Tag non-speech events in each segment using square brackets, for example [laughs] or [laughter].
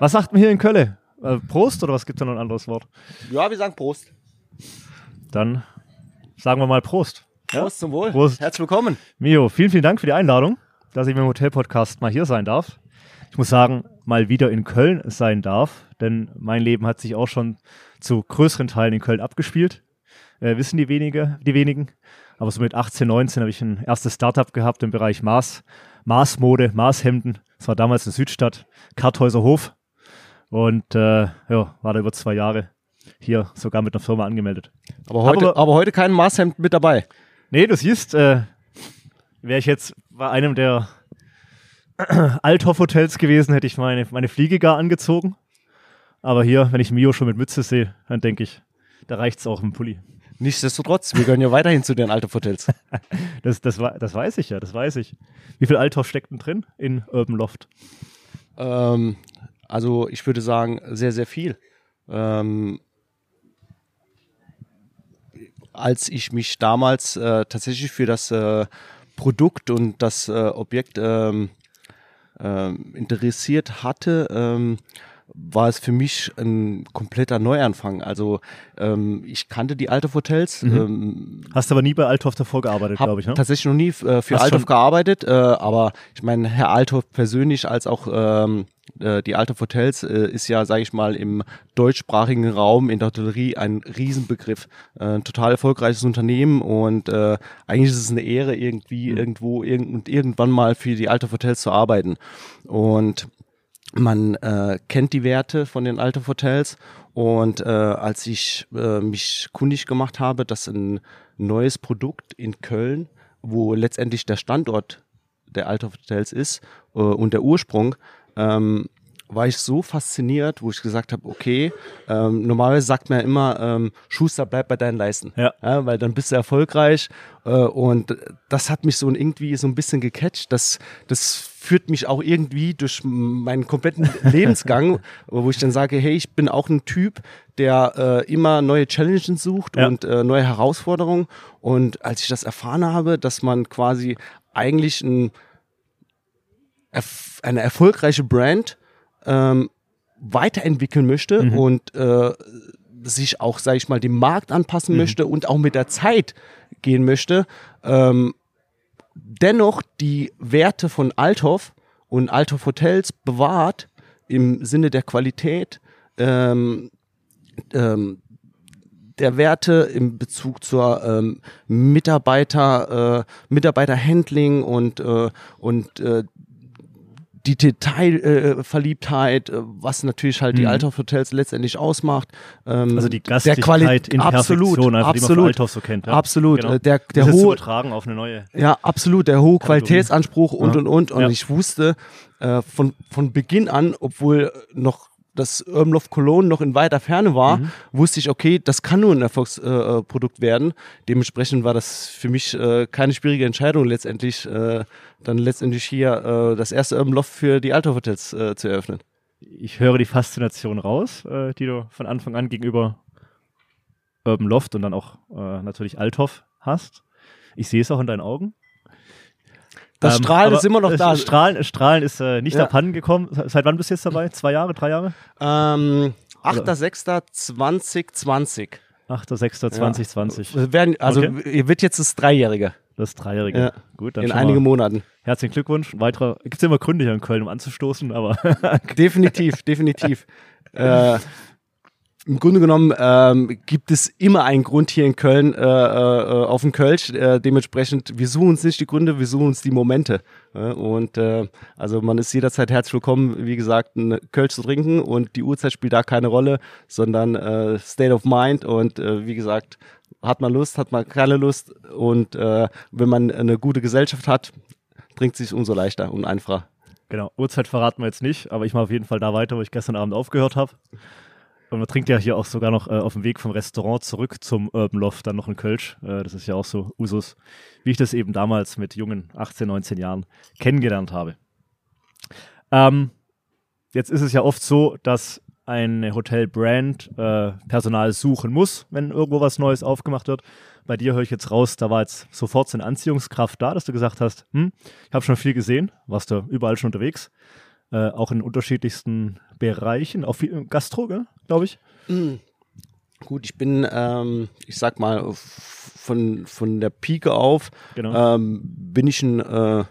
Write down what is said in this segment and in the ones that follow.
Was sagt man hier in Köln? Äh, Prost oder was gibt es da noch ein anderes Wort? Ja, wir sagen Prost. Dann sagen wir mal Prost. Prost zum Wohl. Prost. Herzlich willkommen. Mio, vielen, vielen Dank für die Einladung, dass ich mit dem Hotel-Podcast mal hier sein darf. Ich muss sagen, mal wieder in Köln sein darf, denn mein Leben hat sich auch schon zu größeren Teilen in Köln abgespielt. Äh, wissen die, wenige, die wenigen. Aber so mit 18, 19 habe ich ein erstes Startup gehabt im Bereich Maß, Maßmode, Maßhemden. Das war damals in Südstadt, Karthäuser Hof. Und äh, ja, war da über zwei Jahre hier sogar mit einer Firma angemeldet. Aber heute, Aber- aber, heute kein Maßhemd mit dabei. Nee, du siehst, äh, wäre ich jetzt bei einem der [clears throat] Althoff-Hotels gewesen, hätte ich meine, meine Fliege gar angezogen. Aber hier, wenn ich Mio schon mit Mütze sehe, dann denke ich, da reicht's auch im Pulli. Nichtsdestotrotz, wir gehören ja weiterhin zu den alten Hotels. [laughs] Das, das, das weiß ich ja, das weiß ich. Wie viel Althoff steckt denn drin in Urban Loft? ähm, also ich würde sagen, sehr, sehr viel. Ähm, als ich mich damals äh, tatsächlich für das äh, Produkt und das äh, Objekt ähm, ähm, interessiert hatte, ähm, war es für mich ein kompletter Neuanfang. Also ähm, ich kannte die alte Hotels, ähm, Hast aber nie bei Althoff davor gearbeitet, glaube ich, ne? tatsächlich noch nie äh, für Hast Althoff gearbeitet, äh, aber ich meine, Herr Althoff persönlich als auch ähm, äh, die Althoff Hotels äh, ist ja, sage ich mal, im deutschsprachigen Raum in der Hotellerie ein Riesenbegriff. Äh, ein total erfolgreiches Unternehmen und äh, eigentlich ist es eine Ehre, irgendwie irgendwo irgend, und irgendwann mal für die Althoff Hotels zu arbeiten. Und man äh, kennt die Werte von den Althoff Hotels und äh, als ich äh, mich kundig gemacht habe, dass ein neues Produkt in Köln, wo letztendlich der Standort der Althoff Hotels ist äh, und der Ursprung, ähm, war ich so fasziniert, wo ich gesagt habe, okay, ähm, normalerweise sagt man ja immer, ähm, Schuster, bleib bei deinen Leisten. Ja. weil dann bist du erfolgreich. Äh, und das hat mich so irgendwie so ein bisschen gecatcht. Das, das führt mich auch irgendwie durch meinen kompletten [laughs] Lebensgang, wo ich dann sage, hey, ich bin auch ein Typ, der äh, immer neue Challenges sucht Ja. und äh, neue Herausforderungen. Und als ich das erfahren habe, dass man quasi eigentlich ein eine erfolgreiche Brand ähm, weiterentwickeln möchte und äh, sich auch, sage ich mal, dem Markt anpassen möchte und auch mit der Zeit gehen möchte, ähm, dennoch die Werte von Althoff und Althoff Hotels bewahrt im Sinne der Qualität, ähm, ähm, der Werte im Bezug zur ähm, Mitarbeiter, äh, Mitarbeiterhandling und, äh, und äh, die Detailverliebtheit, äh, äh, was natürlich halt die Althoff Hotels letztendlich ausmacht. Ähm, Also die Gastlichkeit in absolut, Perfektion, einfach, die man von absolut, Althoff so kennt. Ja? Absolut. Genau. Der, der jetzt zu hohe, übertragen auf eine neue. ja, absolut, der hohe. Qualitätsanspruch und Ja. und und. Und Ja. ich wusste äh, von, von Beginn an, obwohl noch das Urban Loft Cologne noch in weiter Ferne war, Mhm. wusste ich, okay, das kann nur ein Erfolgsprodukt äh, Produkt werden. Dementsprechend war das für mich äh, keine schwierige Entscheidung, letztendlich äh, dann letztendlich hier äh, das erste Urban Loft für die Alto Hotels äh, zu eröffnen. Ich höre die Faszination raus, äh, die du von Anfang an gegenüber Urban Loft und dann auch äh, natürlich Althoff hast. Ich sehe es auch in deinen Augen. Das Ähm, Strahlen ist immer noch da. [laughs] Strahlen, Strahlen ist äh, nicht Ja. abhanden gekommen. Seit wann bist du jetzt dabei? Zwei Jahre, drei Jahre? Ähm, 8.6.2020. 8.6.2020. Wir werden, also Okay. ihr wird jetzt das Dreijährige Das Dreijährige. Ja. Gut, dann in einigen Monaten. herzlichen Glückwunsch. Weiterer, gibt es immer Gründe hier in Köln, um anzustoßen, aber Definitiv, definitiv. [laughs] äh, Im Grunde genommen ähm, gibt es immer einen Grund hier in Köln äh, äh, auf dem Kölsch. Äh, dementsprechend, wir suchen uns nicht die Gründe, wir suchen uns die Momente. Äh, und äh, also man ist jederzeit herzlich willkommen, wie gesagt, ein Kölsch zu trinken und die Uhrzeit spielt da keine Rolle, sondern äh, State of Mind und äh, wie gesagt, hat man Lust, hat man keine Lust und äh, wenn man eine gute Gesellschaft hat, trinkt sich umso leichter und einfacher. genau, Uhrzeit verraten wir jetzt nicht, aber ich mache auf jeden Fall da weiter, wo ich gestern Abend aufgehört habe. Und man trinkt ja hier auch sogar noch äh, auf dem Weg vom Restaurant zurück zum Urban Loft dann noch ein Kölsch. Äh, das ist ja auch so Usus, wie ich das eben damals mit jungen 18, 19 Jahren kennengelernt habe. Ähm, jetzt ist es ja oft so, dass eine Hotelbrand äh, Personal suchen muss, wenn irgendwo was Neues aufgemacht wird. Bei dir höre ich jetzt raus, da war jetzt sofort so eine Anziehungskraft da, dass du gesagt hast, hm, ich habe schon viel gesehen, warst du überall schon unterwegs. Äh, auch in unterschiedlichsten Bereichen, auch viel Gastro, glaube ich. Mhm. Gut, ich bin, ähm, ich sag mal, von, von der Pike auf genau. ähm, bin ich ein, äh,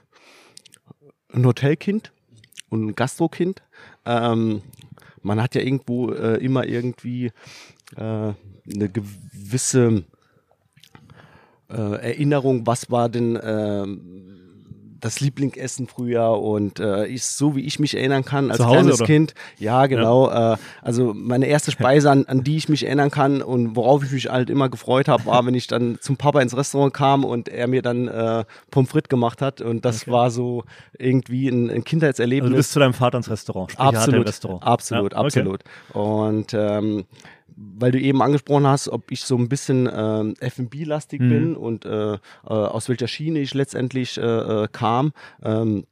ein Hotelkind und ein Gastrokind. Ähm, man hat ja irgendwo äh, immer irgendwie äh, eine gewisse äh, Erinnerung, was war denn ähm, das Lieblingsessen früher und äh, ich, so wie ich mich erinnern kann als Hause, kleines oder? Kind. Ja, genau. Ja. Äh, also meine erste Speise, an, an die ich mich erinnern kann und worauf ich mich halt immer gefreut habe, war, wenn ich dann zum Papa ins Restaurant kam und er mir dann äh, Pommes frites gemacht hat und das okay. war so irgendwie ein, ein Kindheitserlebnis. Also du bist zu deinem Vater ins Restaurant, sprich absolut, Restaurant. Absolut, ja, okay. absolut. Und ähm, weil du eben angesprochen hast, ob ich so ein bisschen äh, F&B-lastig mhm. bin und äh, äh, aus welcher Schiene ich letztendlich äh, äh, kam. Ähm,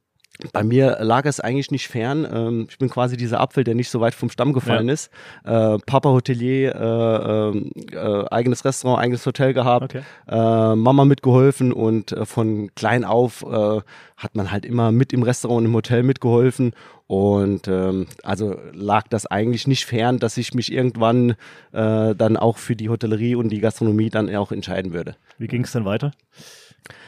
bei mir lag es eigentlich nicht fern. Ähm, ich bin quasi dieser Apfel, der nicht so weit vom Stamm gefallen ja. ist. Äh, Papa Hotelier, äh, ähm, äh, eigenes Restaurant, eigenes Hotel gehabt, okay. Äh, Mama mitgeholfen und äh, von klein auf äh, hat man halt immer mit im Restaurant und im Hotel mitgeholfen. Und ähm, also lag das eigentlich nicht fern, dass ich mich irgendwann dann auch für die Hotellerie und die Gastronomie dann auch entscheiden würde. Wie ging es dann weiter?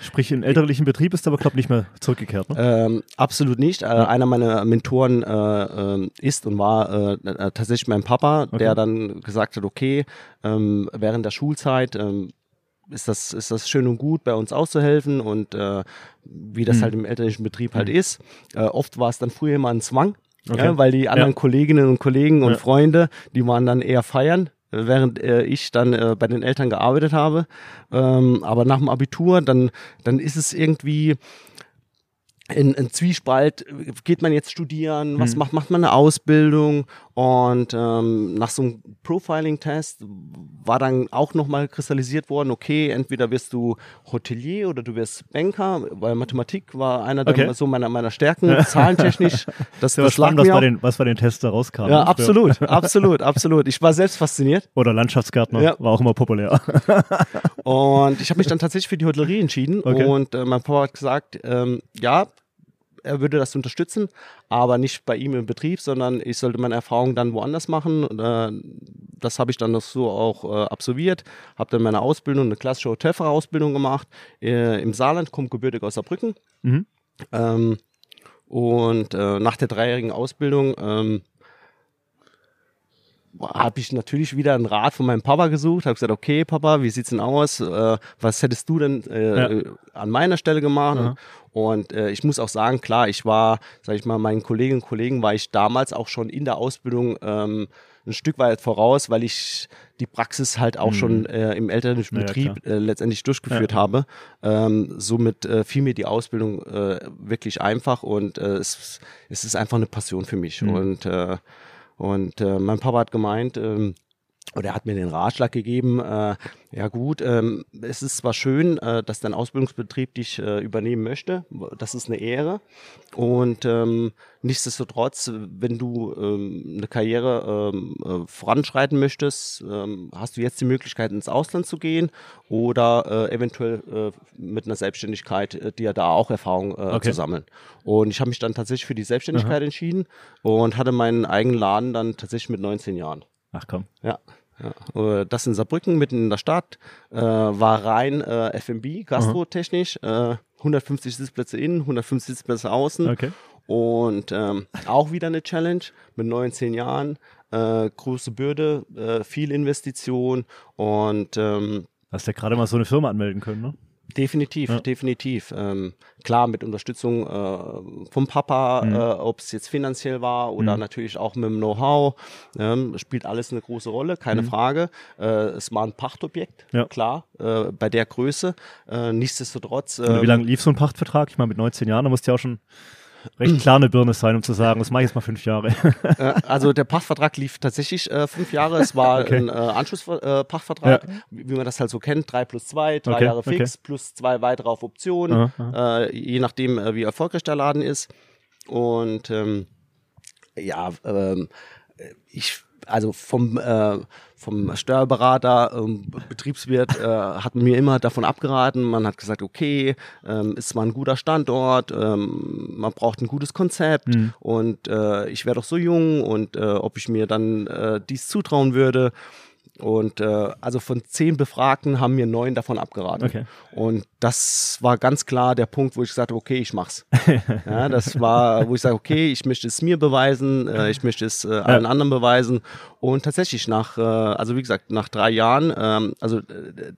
Sprich, in elterlichen Betrieb ist aber, glaube ich, nicht mehr zurückgekehrt. Ne? Ähm, absolut nicht. Äh, ja. Einer meiner Mentoren äh, äh, ist und war äh, äh, tatsächlich mein Papa, okay. der dann gesagt hat, okay, ähm, während der Schulzeit ähm, ist das, ist das schön und gut, bei uns auszuhelfen und äh, wie das mhm. halt im elterlichen Betrieb halt mhm. ist. oft war es dann früher immer ein Zwang, okay. ja, weil die anderen ja. Kolleginnen und Kollegen und Freunde, die waren dann eher feiern während äh, ich dann äh, bei den Eltern gearbeitet habe. Ähm, aber nach dem Abitur, dann, dann ist es irgendwie, in, in Zwiespalt, geht man jetzt studieren, was hm. macht, macht man eine Ausbildung und ähm, nach so einem Profiling-Test war dann auch nochmal kristallisiert worden, okay, entweder wirst du Hotelier oder du wirst Banker, weil Mathematik war einer okay. der so meiner, meiner Stärken, zahlentechnisch. [laughs] Das, das, das spannend, was bei, den, was bei den Tests da rauskam. Ja, absolut, absolut, absolut. Ich war selbst fasziniert. Oder Landschaftsgärtner, ja. war auch immer populär. und ich habe mich dann tatsächlich für die Hotellerie entschieden okay. und äh, mein Papa hat gesagt, ähm, ja, er würde das unterstützen, aber nicht bei ihm im Betrieb, sondern ich sollte meine Erfahrungen dann woanders machen. Äh, das habe ich dann so auch äh, absolviert, habe dann meine Ausbildung, eine klassische Hotelfachausbildung gemacht äh, im Saarland, komme gebürtig aus Saarbrücken. Mhm. Ähm, und nach der dreijährigen Ausbildung ähm, habe ich natürlich wieder einen Rat von meinem Papa gesucht, habe gesagt, okay, Papa, wie sieht's denn aus? Äh, was hättest du denn äh, ja. an meiner Stelle gemacht? Ja. Und äh, ich muss auch sagen, klar, ich war, sag ich mal, meinen Kolleginnen und Kollegen war ich damals auch schon in der Ausbildung ähm, ein Stück weit voraus, weil ich die Praxis halt auch mhm. schon äh, im elterlichen Betrieb ja, äh, letztendlich durchgeführt ja. habe. Ähm, somit äh, fiel mir die Ausbildung äh, wirklich einfach und äh, es, es ist einfach eine Passion für mich. Mhm. Und äh, und äh, mein Papa hat gemeint, ähm, oder er hat mir den Ratschlag gegeben, äh, ja gut, ähm, es ist zwar schön, äh, dass dein Ausbildungsbetrieb dich äh, übernehmen möchte, das ist eine Ehre und ähm, nichtsdestotrotz, wenn du ähm, eine Karriere ähm, äh, voranschreiten möchtest, ähm, hast du jetzt die Möglichkeit ins Ausland zu gehen oder äh, eventuell äh, mit einer Selbstständigkeit äh, dir da auch Erfahrung äh, okay. zu sammeln. Und ich habe mich dann tatsächlich für die Selbstständigkeit Aha. entschieden und hatte meinen eigenen Laden dann tatsächlich mit 19 Jahren. Ach komm. Ja. Ja, das in Saarbrücken, mitten in der Stadt, äh, war rein äh, F&B, gastrotechnisch, äh, 150 Sitzplätze innen, 150 Sitzplätze außen. Okay. Und ähm, auch wieder eine Challenge mit 19 Jahren, äh, große Bürde, äh, viel Investition und ähm, Hast ja gerade mal so eine Firma anmelden können, ne? Definitiv, ja. definitiv. Ähm, klar, mit Unterstützung äh, vom Papa, mhm. äh, ob es jetzt finanziell war oder mhm. natürlich auch mit dem Know-how, ähm, spielt alles eine große Rolle, keine mhm. Frage. Äh, es war ein Pachtobjekt, ja. klar, äh, bei der Größe. Äh, nichtsdestotrotz. wie ähm, lange lief so ein Pachtvertrag? Ich meine, mit 19 Jahren, da musst du ja auch schon recht [clears throat] klar eine Birne sein, um zu sagen, das mache ich jetzt mal fünf Jahre. also der Pachtvertrag lief tatsächlich äh, fünf Jahre. Es war okay. ein äh, Anschlusspachtvertrag, äh, ja. wie, man das halt so kennt, drei plus zwei, drei okay. Jahre fix, okay. plus zwei weitere auf Optionen, aha, aha. Äh, je nachdem, äh, wie erfolgreich der Laden ist. Und ähm, ja, ähm, ich also vom, äh, vom Steuerberater, ähm, Betriebswirt äh, hat mir immer davon abgeraten. Man hat gesagt, okay, ähm, ist zwar ein guter Standort, ähm, man braucht ein gutes Konzept mhm. und äh, ich wäre doch so jung und äh, ob ich mir dann äh, dies zutrauen würde. Und äh, also von zehn Befragten haben mir neun davon abgeraten. Okay. Und das war ganz klar der Punkt, wo ich gesagt habe, okay, ich mach's. [laughs] ja, das war, wo ich sage, okay, ich möchte es mir beweisen, äh, ich möchte es äh, allen ja. anderen beweisen. Und tatsächlich nach, äh, also wie gesagt, nach drei Jahren, ähm, also äh,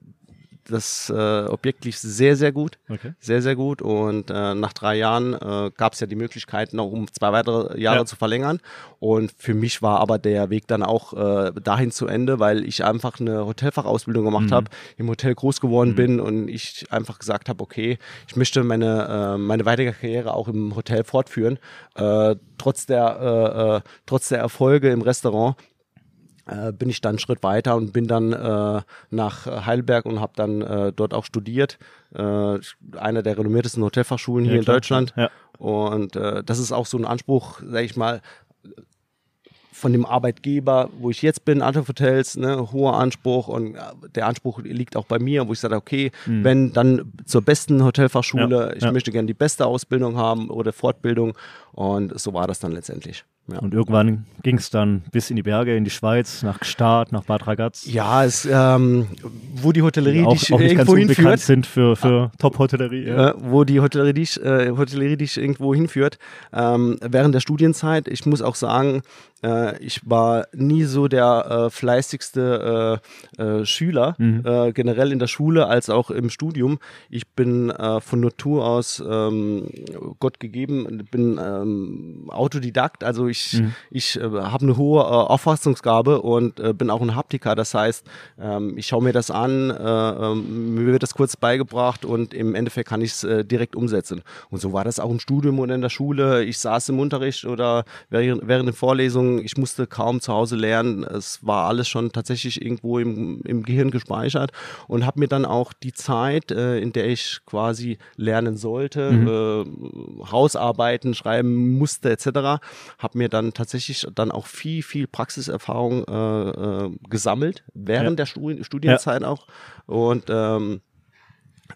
das äh, Objekt lief sehr, sehr gut. Okay. Sehr, sehr gut. Und äh, nach drei Jahren äh, gab es ja die Möglichkeit, noch um zwei weitere Jahre ja. zu verlängern. Und für mich war aber der Weg dann auch äh, dahin zu Ende, weil ich einfach eine Hotelfachausbildung gemacht mhm. habe, im Hotel groß geworden mhm. bin und ich einfach gesagt habe, okay, ich möchte meine, äh, meine weitere Karriere auch im Hotel fortführen. Äh, trotz, der, trotz der Erfolge im Restaurant äh, bin ich dann einen Schritt weiter und bin dann äh, nach Heidelberg und habe dann äh, dort auch studiert. Äh, einer der renommiertesten Hotelfachschulen hier ja, in Deutschland. Ja. Und äh, das ist auch so ein Anspruch, sage ich mal, von dem Arbeitgeber, wo ich jetzt bin, Antwerp Hotels, ne, hoher Anspruch und äh, der Anspruch liegt auch bei mir, wo ich sage, okay, mhm. wenn dann zur besten Hotelfachschule, ja, ich möchte gerne die beste Ausbildung haben oder Fortbildung und so war das dann letztendlich. Ja. Und irgendwann ging es dann bis in die Berge, in die Schweiz, nach Gstaad, nach Bad Ragaz. Ja, es, ähm, wo die Hotellerie auch, dich auch nicht irgendwo ganz hinführt. sind für, für ah. Top-Hotellerie. Ja. Äh, wo die Hotellerie dich, äh, Hotellerie dich irgendwo hinführt. Ähm, während der Studienzeit, ich muss auch sagen, äh, ich war nie so der äh, fleißigste äh, äh, Schüler, mhm. äh, generell in der Schule als auch im Studium. Ich bin äh, von Natur aus ähm, Gott gegeben, bin ähm, Autodidakt, also ich, mhm. ich äh, habe eine hohe äh, Auffassungsgabe und äh, bin auch ein Haptiker. Das heißt, ähm, ich schaue mir das an, äh, äh, mir wird das kurz beigebracht und im Endeffekt kann ich es äh, direkt umsetzen. Und so war das auch im Studium oder in der Schule. Ich saß im Unterricht oder während, während der Vorlesung ich musste kaum zu Hause lernen. Es war alles schon tatsächlich irgendwo im, im Gehirn gespeichert und habe mir dann auch die Zeit, äh, in der ich quasi lernen sollte, mhm. äh, Hausarbeiten schreiben musste etc., habe mir dann tatsächlich dann auch viel, viel Praxiserfahrung äh, äh gesammelt, während ja. der Studi Studienzeit ja. auch. Und ähm,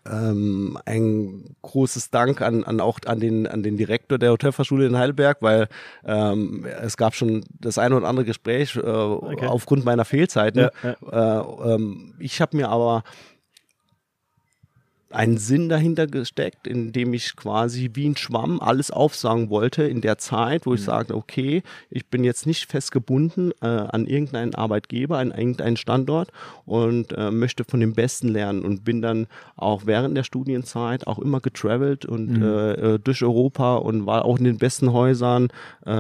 ähm, ein großes Dank an, an auch an den, an den Direktor der Hotelfachschule in Heidelberg, weil ähm, es gab schon das eine oder andere Gespräch äh, okay. aufgrund meiner Fehlzeiten. Ja. Äh, ähm, ich habe mir aber einen Sinn dahinter gesteckt, indem ich quasi wie ein Schwamm alles aufsagen wollte in der Zeit, wo ich mhm. sagte, okay, ich bin jetzt nicht festgebunden äh, an irgendeinen Arbeitgeber, an irgendeinen Standort und äh, möchte von dem Besten lernen und bin dann auch während der Studienzeit auch immer getravelt und mhm. äh, äh durch Europa und war auch in den besten Häusern äh,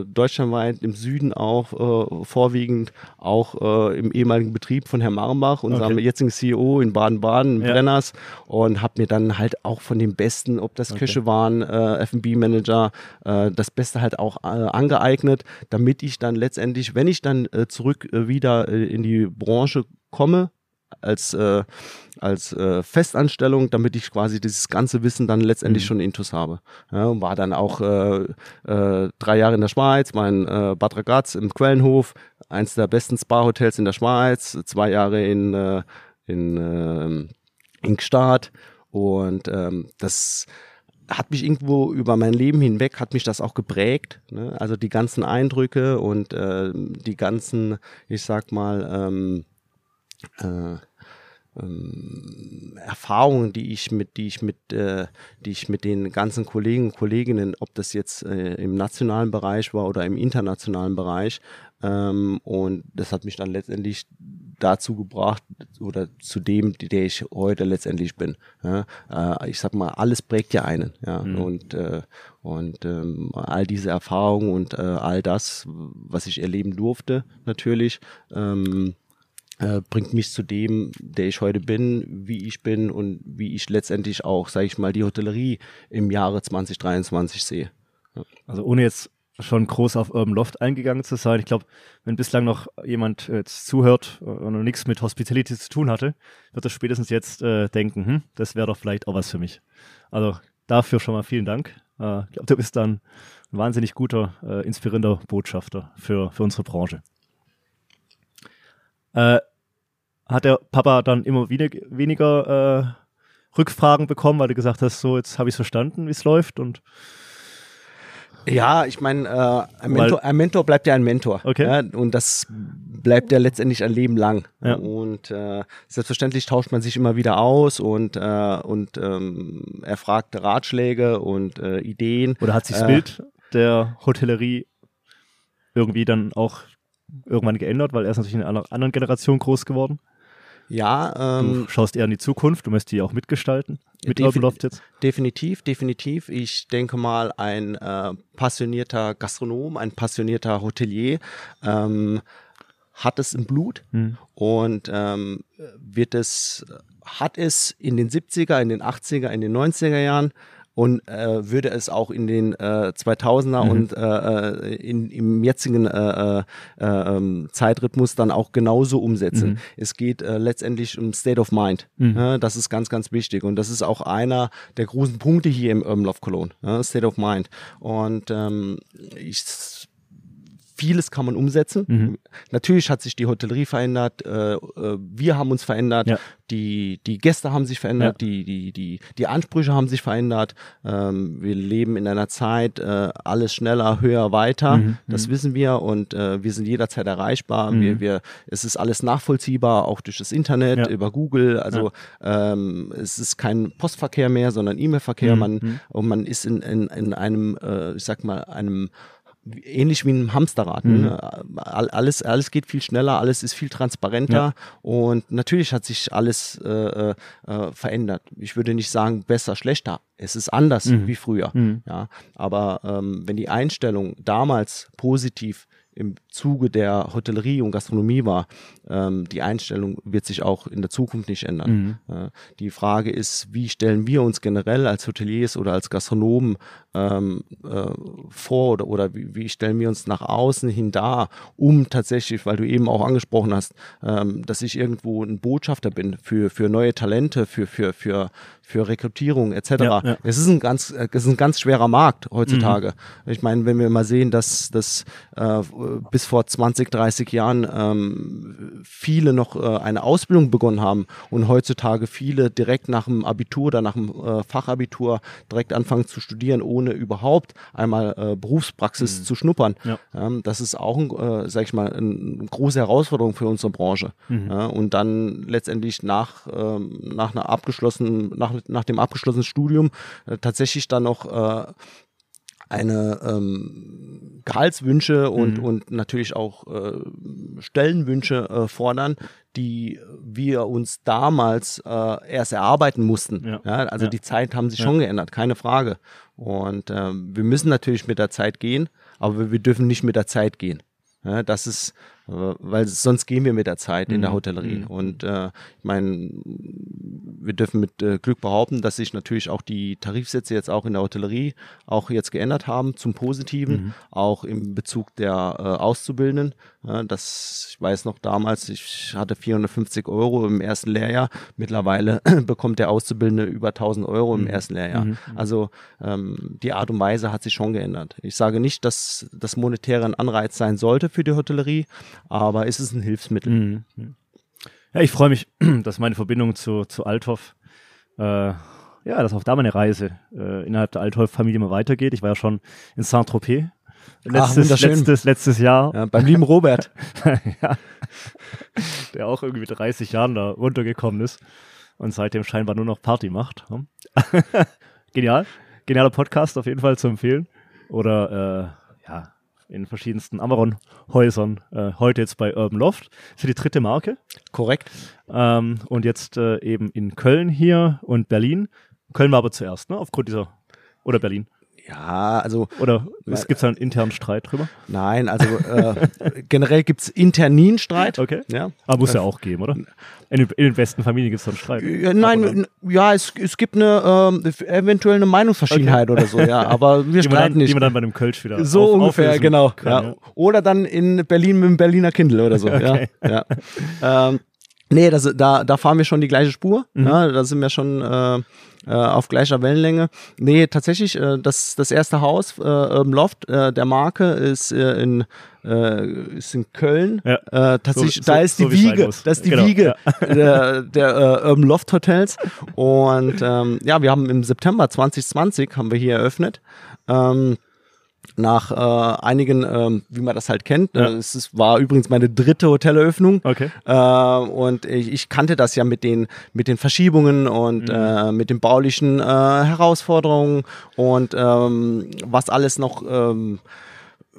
äh, deutschlandweit im Süden auch vorwiegend auch im ehemaligen Betrieb von Herrn Marmbach, unserem okay. jetzigen CEO in Baden-Baden, ja. Brenners und habe mir dann halt auch von den Besten, ob das okay. Köche waren, äh, F&B-Manager, äh, das Beste halt auch äh, angeeignet, damit ich dann letztendlich, wenn ich dann äh, zurück äh, wieder äh, in die Branche komme, als, äh, als äh, Festanstellung, damit ich quasi dieses ganze Wissen dann letztendlich mhm. schon intus habe. Ja, und war dann auch äh, äh, drei Jahre in der Schweiz, mein äh, Bad Ragaz im Quellenhof, eins der besten Spa-Hotels in der Schweiz, zwei Jahre in, äh, in Inkstadt und ähm, das hat mich irgendwo über mein Leben hinweg, hat mich das auch geprägt. Ne? Also die ganzen Eindrücke und äh, die ganzen, ich sag mal, ähm, äh, ähm, Erfahrungen, die ich mit, die ich mit, äh, die ich mit den ganzen Kollegen und Kolleginnen, ob das jetzt äh, im nationalen Bereich war oder im internationalen Bereich, ähm, und das hat mich dann letztendlich dazu gebracht oder zu dem, der ich heute letztendlich bin. Ja, äh, ich sag mal, alles prägt ja einen. Ja, mhm. und äh, und ähm, all diese Erfahrungen und äh, all das, was ich erleben durfte, natürlich. Ähm, äh, bringt mich zu dem, der ich heute bin, wie ich bin und wie ich letztendlich auch, sage ich mal, die Hotellerie im Jahre 2023 sehe. Also ohne jetzt schon groß auf Urban Loft eingegangen zu sein. Ich glaube, wenn bislang noch jemand jetzt zuhört und noch nichts mit Hospitality zu tun hatte, wird er spätestens jetzt äh, denken, hm, das wäre doch vielleicht auch was für mich. Also dafür schon mal vielen Dank. Äh, ich glaube, du bist dann ein wahnsinnig guter, äh, inspirierender Botschafter für, für unsere Branche. Äh, hat der Papa dann immer wenig, weniger äh, Rückfragen bekommen, weil du gesagt hast, so, jetzt habe ich es verstanden, wie es läuft und ja, ich meine, äh, ein, Mentor, ein, Mentor, bleibt ja ein Mentor. Okay. Ja, und das bleibt ja letztendlich ein Leben lang. Ja. Und äh, selbstverständlich tauscht man sich immer wieder aus und, äh, und ähm, er fragt Ratschläge und äh, Ideen. Oder hat sich das Äh, Bild der Hotellerie irgendwie dann auch irgendwann geändert, weil er ist natürlich in einer anderen Generation groß geworden. Ja, Du ähm, schaust eher in die Zukunft, du möchtest die auch mitgestalten mit Defi- Urban Loft jetzt. definitiv, definitiv. Ich denke mal, ein äh, passionierter Gastronom, ein passionierter Hotelier ähm, hat es im Blut Hm. und ähm, wird es, hat es in den 70er, in den 80er, in den 90er Jahren und äh, würde es auch in den äh, 2000er Mhm. und äh, äh, in, im jetzigen äh, äh, äh, ähm, Zeitrhythmus dann auch genauso umsetzen. Mhm. Es geht äh, letztendlich um State of Mind. Mhm. Ja, das ist ganz, ganz wichtig und das ist auch einer der großen Punkte hier im Urban Love Cologne, ja, State of Mind. Und ähm, ich vieles kann man umsetzen. Mhm. Natürlich hat sich die Hotellerie verändert, äh, äh, wir haben uns verändert, Ja. die, die Gäste haben sich verändert, Ja. die, die, die, die Ansprüche haben sich verändert. Ähm, wir leben in einer Zeit, äh, alles schneller, höher, weiter. Mhm. Das wissen wir und äh, wir sind jederzeit erreichbar. Mhm. Wir, wir, es ist alles nachvollziehbar, auch durch das Internet, Ja. über Google. Also ähm, es ist kein Postverkehr mehr, sondern E-Mail-Verkehr. Mhm. Man, und man ist in, in, in einem, äh, ich sag mal, einem ähnlich wie ein Hamsterrad. Mhm. Ne? All- Alles, alles geht viel schneller, alles ist viel transparenter Ja. und natürlich hat sich alles äh, äh, verändert. Ich würde nicht sagen besser, schlechter. Es ist anders Mhm. wie früher. Mhm. Ja, aber ähm, wenn die Einstellung damals positiv im Zuge der Hotellerie und Gastronomie war, ähm, die Einstellung wird sich auch in der Zukunft nicht ändern. Mhm. Ja, die Frage ist, wie stellen wir uns generell als Hoteliers oder als Gastronomen ähm, äh, vor oder, oder wie, wie stellen wir uns nach außen hin dar, um tatsächlich, weil du eben auch angesprochen hast, ähm, dass ich irgendwo ein Botschafter bin für, für neue Talente, für, für, für, für Rekrutierung etc. Ja, ja. Es ist ein ganz, äh, es ist ein ganz schwerer Markt heutzutage. Ich meine, wenn wir mal sehen, dass, dass äh, bis vor 20, 30 Jahren ähm, viele noch äh, eine Ausbildung begonnen haben und heutzutage viele direkt nach dem Abitur oder nach dem äh, Fachabitur direkt anfangen zu studieren, ohne überhaupt einmal äh, Berufspraxis zu schnuppern. Ja. Ähm, das ist auch, ein, äh, sag ich mal, ein- eine große Herausforderung für unsere Branche. Ja, und dann letztendlich nach, ähm, nach einer abgeschlossenen, nach, nach dem abgeschlossenen Studium äh, tatsächlich dann noch äh, eine ähm, Gehaltswünsche und, Mhm. und natürlich auch äh, Stellenwünsche äh, fordern, die wir uns damals äh, erst erarbeiten mussten. Ja. also Ja. die Zeit haben sich Ja. schon geändert, keine Frage. Und ähm, wir müssen natürlich mit der Zeit gehen, aber wir, dürfen nicht mit der Zeit gehen. Ja, das ist, äh, weil sonst gehen wir mit der Zeit in der Mhm. Hotellerie. Mhm. Und äh, ich meine, wir dürfen mit äh, Glück behaupten, dass sich natürlich auch die Tarifsätze jetzt auch in der Hotellerie auch jetzt geändert haben zum Positiven, Mhm. auch im Bezug der äh, Auszubildenden. Ja, das, ich weiß noch damals, ich hatte 450 Euro im ersten Lehrjahr. Mittlerweile [clears throat] bekommt der Auszubildende über 1000 Euro im ersten Lehrjahr. Mhm. Also ähm, die Art und Weise hat sich schon geändert. Ich sage nicht, dass das Monetäre ein Anreiz sein sollte für die Hotellerie, aber es ist ein Hilfsmittel. Mhm. Ja, ich freue mich, [clears throat] dass meine Verbindung zu, zu Althoff, äh, ja, dass auch da meine Reise äh, innerhalb der Althoff-Familie mal weitergeht. Ich war ja schon in Saint-Tropez. Letztes, wunderschön. letztes, letztes Jahr, Ja, beim lieben Robert. [laughs] ja, der auch irgendwie mit 30 Jahren da runtergekommen ist und seitdem scheinbar nur noch Party macht. [laughs] Genial. Genialer Podcast auf jeden Fall zu empfehlen. Oder äh, ja, in verschiedensten Amaron-Häusern. Äh, heute jetzt bei Urban Loft für die dritte Marke. Korrekt. Ähm, und jetzt äh, eben in Köln hier und Berlin. Köln war aber zuerst, ne? Aufgrund dieser. Oder Berlin. Ja, also Oder es gibt da einen internen Streit drüber. nein, also äh, generell gibt es intern nie einen Streit. Okay. Ja. Aber muss ja auch geben, oder? In, den- in den besten Familien gibt es einen Streit. Nein, ja, es, es gibt eine ähm, eventuell eine Meinungsverschiedenheit oder so, ja, aber [laughs] wir die streiten dann, die nicht. man dann bei einem Kölsch wieder So auf- ungefähr, genau. kann, ja. Oder dann in Berlin mit dem Berliner Kindle oder so. [laughs] Okay. Ja, ja. Ähm, nee, das, da, da fahren wir schon die gleiche Spur. Mhm. Ja, da sind wir schon äh, äh, auf gleicher Wellenlänge. Nee, tatsächlich, äh, das, das erste Haus, äh, Urban Loft, äh, der Marke, ist äh, in äh, ist in Köln. Ja. Äh, tatsächlich, So- da ist die so Wiege, das ist die Genau, Wiege [laughs] der, der äh, Urban Loft Hotels. Und ähm, ja, wir haben im September 2020 haben wir hier eröffnet. Ähm, nach äh, einigen, ähm, wie man das halt kennt. Ja. Äh, es ist, war übrigens meine dritte Hoteleröffnung. Okay. Äh, und ich, ich kannte das ja mit den, mit den Verschiebungen und Mhm. äh, mit den baulichen äh, Herausforderungen und ähm, was alles noch ähm,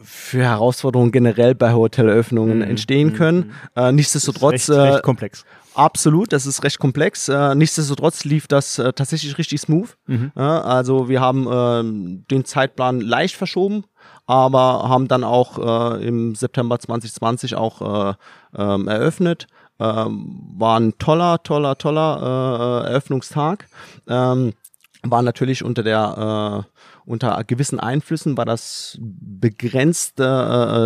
für Herausforderungen generell bei Hoteleröffnungen Mhm. entstehen können. Äh, nichtsdestotrotz recht, äh, recht komplex. Absolut, das ist recht komplex. Äh, nichtsdestotrotz lief das äh, tatsächlich richtig smooth. Ja, also wir haben ähm, den Zeitplan leicht verschoben, aber haben dann auch äh, im September 2020 auch äh, ähm, eröffnet. Ähm, war ein toller, toller, toller äh, äh, Eröffnungstag. Ähm, war natürlich unter der äh, unter gewissen Einflüssen war das begrenzt äh,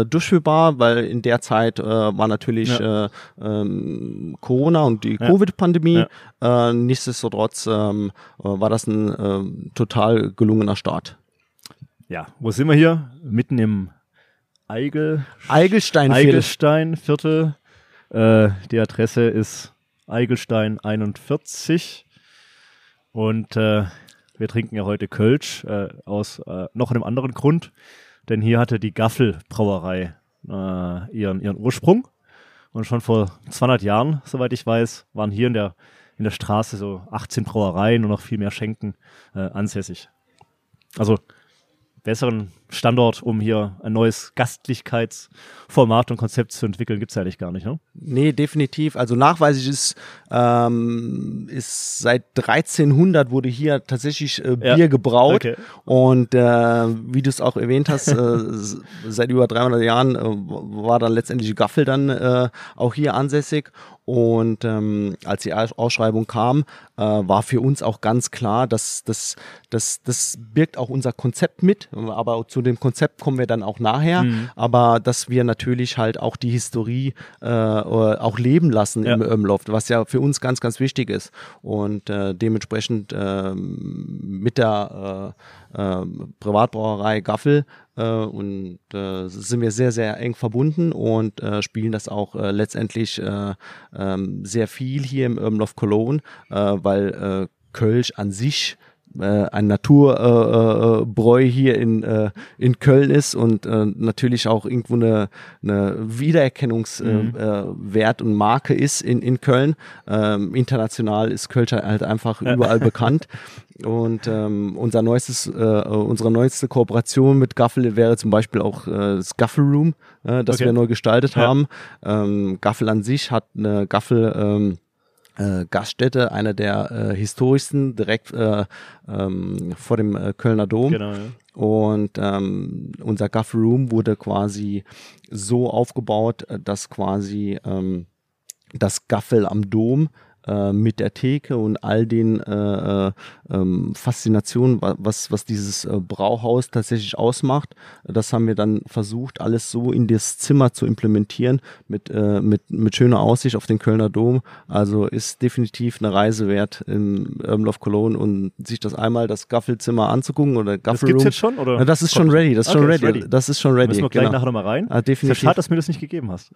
äh, durchführbar, weil in der Zeit äh, war natürlich äh, ähm, Corona und die Ja. Covid-Pandemie. Äh, nichtsdestotrotz ähm, äh, war das ein ähm, total gelungener Start. Ja, wo sind wir hier? Mitten im Eigel, Eigelsteinviertel. Eigelstein Viertel. Äh, die Adresse ist Eigelstein 41. Und äh, wir trinken ja heute Kölsch äh, aus äh, noch einem anderen Grund. Denn hier hatte die Gaffel-Brauerei äh, ihren, ihren Ursprung. Und schon vor 200 Jahren, soweit ich weiß, waren hier in der, in der Straße so 18 Brauereien und noch viel mehr Schenken äh, ansässig. Also besseren Standort, um hier ein neues Gastlichkeitsformat und Konzept zu entwickeln, gibt's ja eigentlich gar nicht, ne? Nee, definitiv. Also nachweislich ist, ähm, ist seit 1300 wurde hier tatsächlich äh, Ja. Bier gebraut. Okay. Und äh, wie du es auch erwähnt hast, äh, seit über 300 Jahren äh, war dann letztendlich Gaffel dann äh, auch hier ansässig. Und ähm, als die Aus- Ausschreibung kam, äh, war für uns auch ganz klar, dass das, das, das birgt auch unser Konzept mit. Aber zu dem Konzept kommen wir dann auch nachher. Mhm. Aber dass wir natürlich halt auch die Historie äh, auch leben lassen im Ja. Irmloft, was ja für uns ganz, ganz wichtig ist. Und äh, dementsprechend ähm, mit der äh, äh, Privatbrauerei Gaffel äh, und äh, sind wir sehr, sehr eng verbunden und äh, spielen das auch äh, letztendlich äh, ähm, sehr viel hier im Irmloft Cologne, äh, weil äh, Kölsch an sich äh, ein Naturbräu äh, äh, hier in, äh, in Köln ist und äh, natürlich auch irgendwo eine, eine Wiedererkennungswert äh, äh, Wert und Marke ist in, in Köln. Ähm, international ist Kölsch halt einfach überall [laughs] bekannt. Und ähm, unser neuestes, äh, unsere neueste Kooperation mit Gaffel wäre zum Beispiel auch äh, das Gaffel Room, äh, das Okay. wir neu gestaltet Ja. haben. Ähm, Gaffel an sich hat eine Gaffel ähm, äh, Gaststätte, einer der äh, historischsten, direkt äh, ähm, vor dem äh, Kölner Dom. Genau, ja. Und ähm, unser Gaffel Room wurde quasi so aufgebaut, äh, dass quasi ähm, das Gaffel am Dom äh, mit der Theke und all den äh, äh, ähm, Faszinationen, wa- was, was dieses äh, Brauhaus tatsächlich ausmacht, das haben wir dann versucht, alles so in das Zimmer zu implementieren, mit, äh, mit, mit schöner Aussicht auf den Kölner Dom. Also ist definitiv eine Reise wert im Urban Love Cologne und sich das einmal das Gaffelzimmer anzugucken oder Das Gaffel gibt's Room. jetzt schon? Oder? Ja, das ist schon ready, das ist schon Okay, ready. ist Das ist schon ready. Müssen wir gleich genau. nachher nochmal rein. Ah, ja definitiv. schade, dass du mir das nicht gegeben hast.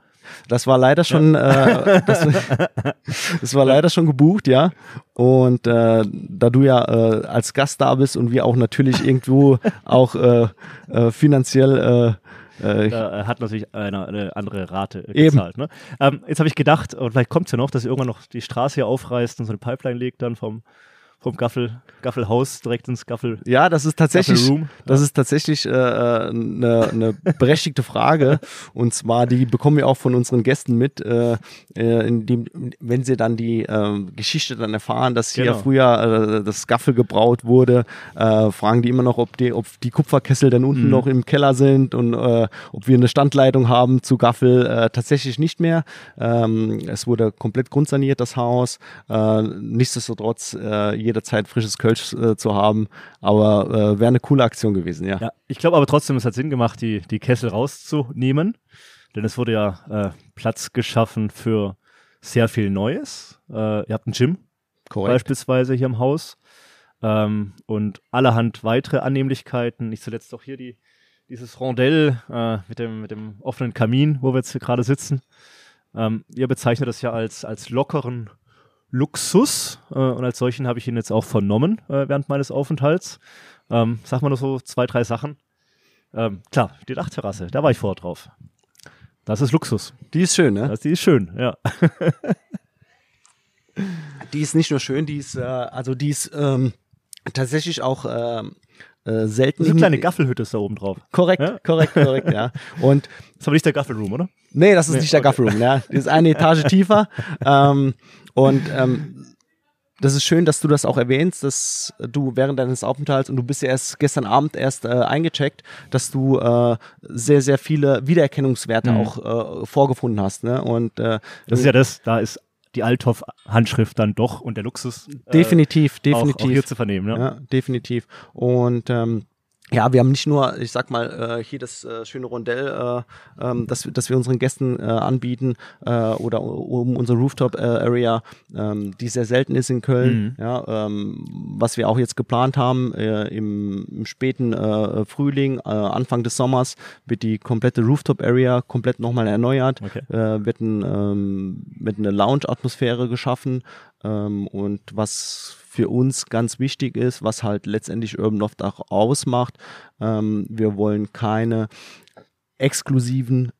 Das war leider schon, äh, das, [laughs] das war leider schon gebucht, ja. Und äh, da du ja äh, als Gast da bist und wir auch natürlich irgendwo [laughs] auch äh, äh, finanziell äh, äh, Da äh, hat natürlich eine, eine andere Rate äh, gezahlt. Ne? Ähm, jetzt habe ich gedacht, und vielleicht kommt es ja noch, dass ihr irgendwann noch die Straße hier aufreißt und so eine Pipeline legt dann vom, vom Gaffel, Gaffelhaus direkt ins Gaffel. ja, das ist tatsächlich, das ist tatsächlich äh, eine, eine berechtigte Frage. Und zwar, die bekommen wir auch von unseren Gästen mit, äh, äh, in dem, wenn sie dann die äh, Geschichte dann erfahren, dass hier Genau. früher äh, das Gaffel gebraut wurde, äh, fragen die immer noch, ob die, ob die Kupferkessel dann unten Mhm. noch im Keller sind und äh, ob wir eine Standleitung haben zu Gaffel. Äh, tatsächlich nicht mehr. Ähm, es wurde komplett grundsaniert, das Haus. Äh, nichtsdestotrotz äh, jederzeit frisches Kölsch äh, zu haben. Aber äh, wäre eine coole Aktion gewesen, ja. Ja, ich glaube aber trotzdem, es hat Sinn gemacht, die, die Kessel rauszunehmen. Denn es wurde ja äh, Platz geschaffen für sehr viel Neues. Äh, ihr habt ein Gym Korrekt. beispielsweise hier im Haus. ähm, und allerhand weitere Annehmlichkeiten. Nicht zuletzt auch hier die, dieses Rondell äh, mit, dem, mit dem offenen Kamin, wo wir jetzt gerade sitzen. Ähm, ihr bezeichnet das ja als, als lockeren Luxus äh, und als solchen habe ich ihn jetzt auch vernommen äh, während meines Aufenthalts. Ähm, sag mal nur so zwei, drei Sachen. Ähm, klar, die Dachterrasse, da war ich vorher drauf. Das ist Luxus. Die ist schön, ne? Das, die ist schön, ja. die ist nicht nur schön, die ist, äh, also die ist ähm, tatsächlich auch ähm, äh, selten. Eine kleine Gaffelhütte ist da oben drauf. Korrekt, ja? korrekt, korrekt, ja. [laughs] Und das ist aber nicht der Gaffelroom, oder? Nee, das ist nee, nicht der okay. Gaffelroom, ja. Die ist eine Etage [laughs] tiefer. Ähm, und ähm, das ist schön, dass du das auch erwähnst, dass du während deines Aufenthalts und du bist ja erst gestern Abend erst äh, eingecheckt, dass du äh, sehr, sehr viele Wiedererkennungswerte mhm. auch äh, vorgefunden hast. Ne? Und äh, das ist ja das, da ist die Althoff-Handschrift dann doch und der Luxus. Äh, definitiv, definitiv. Auch, auch hier zu vernehmen. Ja, ja definitiv. Und ähm, ja, wir haben nicht nur, ich sag mal, äh, hier das äh, schöne Rondell, äh, ähm, das, das wir unseren Gästen äh, anbieten äh, oder um unsere Rooftop-Area, ähm, die sehr selten ist in Köln. Mhm. Ja, ähm, was wir auch jetzt geplant haben, äh, im, im späten äh, Frühling, äh, Anfang des Sommers, wird die komplette Rooftop-Area komplett nochmal erneuert, okay. äh, wird, ein, ähm, wird eine Lounge-Atmosphäre geschaffen ähm, und was für uns ganz wichtig ist, was halt letztendlich Urban Loft auch ausmacht. Ähm, wir wollen keine exklusiven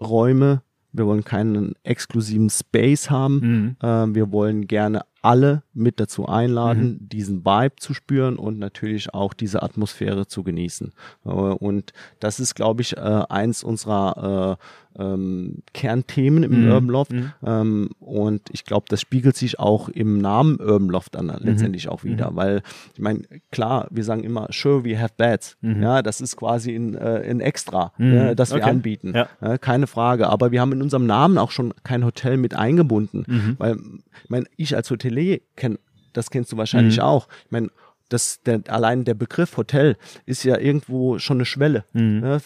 Räume, wir wollen keinen exklusiven Space haben. Mhm. Ähm, wir wollen gerne alle mit dazu einladen, mhm. diesen Vibe zu spüren und natürlich auch diese Atmosphäre zu genießen. Äh, und das ist, glaube ich, äh, eins unserer äh, ähm, Kernthemen im mhm. Urban Loft. Mhm. Ähm, und ich glaube, das spiegelt sich auch im Namen Urban Loft dann mhm. letztendlich auch wieder. Mhm. Weil, ich meine, klar, wir sagen immer, sure, we have beds. Mhm. Ja, das ist quasi ein, äh, ein Extra, ja, das wir okay. anbieten. Ja. Ja, keine Frage. Aber wir haben in unserem Namen auch schon kein Hotel mit eingebunden. Weil, ich meine, ich als Hotel Hotelier kenn, das kennst du wahrscheinlich mhm. auch. Ich meine, das, der, allein der Begriff Hotel ist ja irgendwo schon eine Schwelle. Mhm. Ne?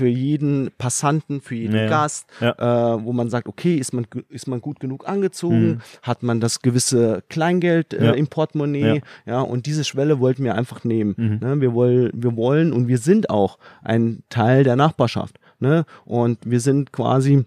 Für jeden Passanten, für jeden ja, Gast, ja. Äh, wo man sagt, okay, ist man, ist man gut genug angezogen, mhm. hat man das gewisse Kleingeld äh, im Portemonnaie, ja. und diese Schwelle wollten wir einfach nehmen. Mhm. Ne? Wir, wollen, wir wollen und wir sind auch ein Teil der Nachbarschaft. Ne? Und wir sind quasi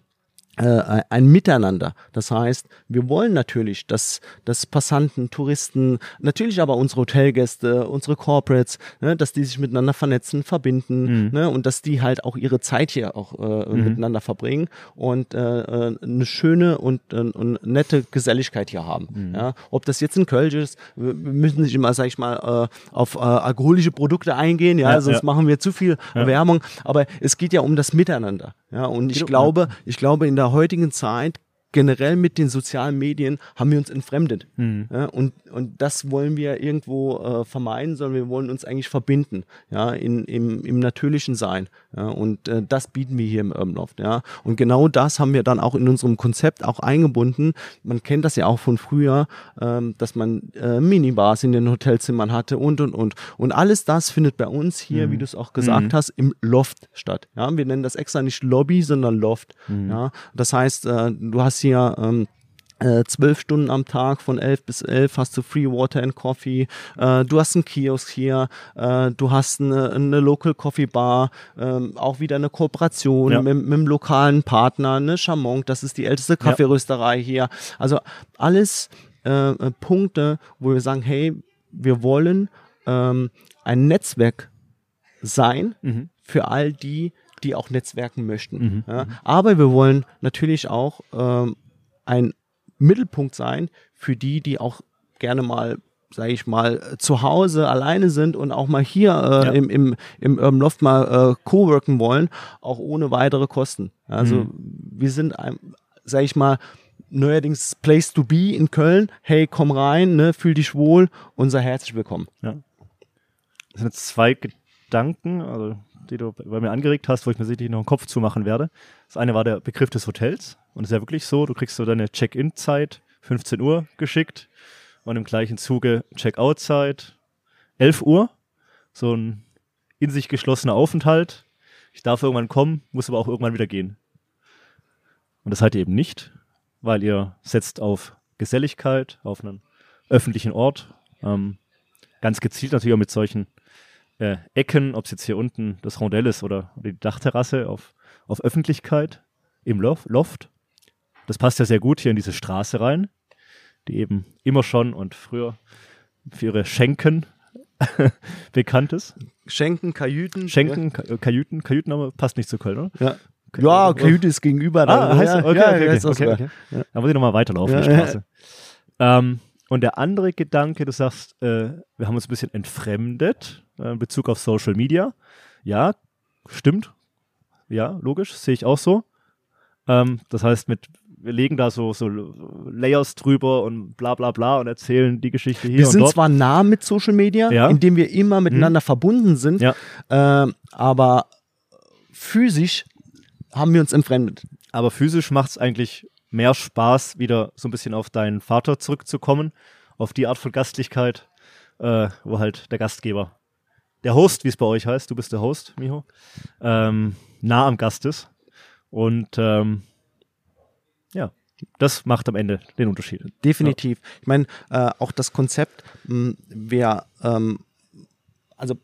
ein Miteinander. Das heißt, wir wollen natürlich, dass, dass Passanten, Touristen, natürlich aber unsere Hotelgäste, unsere Corporates, ne, dass die sich miteinander vernetzen, verbinden mhm. ne, und dass die halt auch ihre Zeit hier auch äh, mhm. miteinander verbringen und äh, äh eine schöne und, äh, und nette Geselligkeit hier haben. Mhm. Ja, ob das jetzt in Köln ist, wir müssen nicht immer, sag ich mal, äh, auf äh, alkoholische Produkte eingehen, ja, ja sonst ja. machen wir zu viel. Werbung, aber es geht ja um das Miteinander. Ja, und ich glaube, ich glaube, in der heutigen Zeit generell mit den sozialen Medien haben wir uns entfremdet. Mhm. Ja, und, und das wollen wir irgendwo äh, vermeiden, sondern wir wollen uns eigentlich verbinden, ja, in, im, im natürlichen Sein. Ja, und äh, das bieten wir hier im Urban Loft, ja. Und genau das haben wir dann auch in unserem Konzept auch eingebunden. Man kennt das ja auch von früher, ähm, dass man äh, Minibars in den Hotelzimmern hatte und und und. Und alles das findet bei uns hier, mhm. wie du es auch gesagt mhm. hast, im Loft statt. Ja, wir nennen das extra nicht Lobby, sondern Loft. Mhm. Ja, das heißt, äh, du hast hier ähm, äh, zwölf Stunden am Tag von elf bis elf hast du Free Water and Coffee. Äh, du hast einen Kiosk hier. Äh, du hast eine, eine Local Coffee Bar. Ähm, auch wieder eine Kooperation ja. mit, mit einem lokalen Partner. Ne Chamont, das ist die älteste Kaffeerösterei ja. hier. Also alles Punkte, wo wir sagen, hey, wir wollen ähm, ein Netzwerk sein mhm. für all die, die auch netzwerken möchten. Mhm. Ja, aber wir wollen natürlich auch ähm, ein Mittelpunkt sein für die, die auch gerne mal sage ich mal, zu Hause alleine sind und auch mal hier äh, ja. im, im, im Urban Loft mal äh, co-worken wollen, auch ohne weitere Kosten. Also mhm. wir sind, sage ich mal, neuerdings Place to be in Köln. Hey, komm rein, ne, fühl dich wohl und sei herzlich willkommen. Ja. Das sind jetzt zwei Gedanken, also die du bei mir angeregt hast, wo ich mir sicherlich noch einen Kopf zumachen werde. Das eine war der Begriff des Hotels. Und es ist ja wirklich so, du kriegst so deine Check-in-Zeit 15 Uhr geschickt und im gleichen Zuge Check-out-Zeit 11 Uhr. So ein in sich geschlossener Aufenthalt. Ich darf irgendwann kommen, muss aber auch irgendwann wieder gehen. Und das seid ihr eben nicht, weil ihr setzt auf Geselligkeit, auf einen öffentlichen Ort. Ähm, ganz gezielt natürlich auch mit solchen äh, Ecken, ob es jetzt hier unten das Rondell ist oder die Dachterrasse auf, auf Öffentlichkeit im Lof Loft. Das passt ja sehr gut hier in diese Straße rein, die eben immer schon und früher für ihre Schenken [laughs] bekannt ist. Schenken, Kajüten. Schenken, Ka äh, Kajüten, Kajüten aber passt nicht zu Köln, oder? Ja. Ja, Kajüte ist gegenüber. Ah, heißt, ja, okay, ja, okay, okay. Da muss ich nochmal weiterlaufen, die Ja, Straße. Ähm, und der andere Gedanke, du sagst, äh, wir haben uns ein bisschen entfremdet in Bezug auf Social Media. Ja, stimmt. Ja, logisch, sehe ich auch so. Ähm, das heißt, mit, wir legen da so, so Layers drüber und bla bla bla und erzählen die Geschichte hier Wir sind dort. zwar nah mit Social Media, Ja. indem wir immer miteinander verbunden sind, Ja. ähm, aber physisch haben wir uns entfremdet. Aber physisch macht es eigentlich mehr Spaß, wieder so ein bisschen auf deinen Vater zurückzukommen, auf die Art von Gastlichkeit, äh, wo halt der Gastgeber, der Host, wie es bei euch heißt, du bist der Host, Miho, ähm, nah am Gast ist. Und ähm, ja, das macht am Ende den Unterschied. Definitiv. Ich meine, äh, auch das Konzept, mh, wer, ähm, also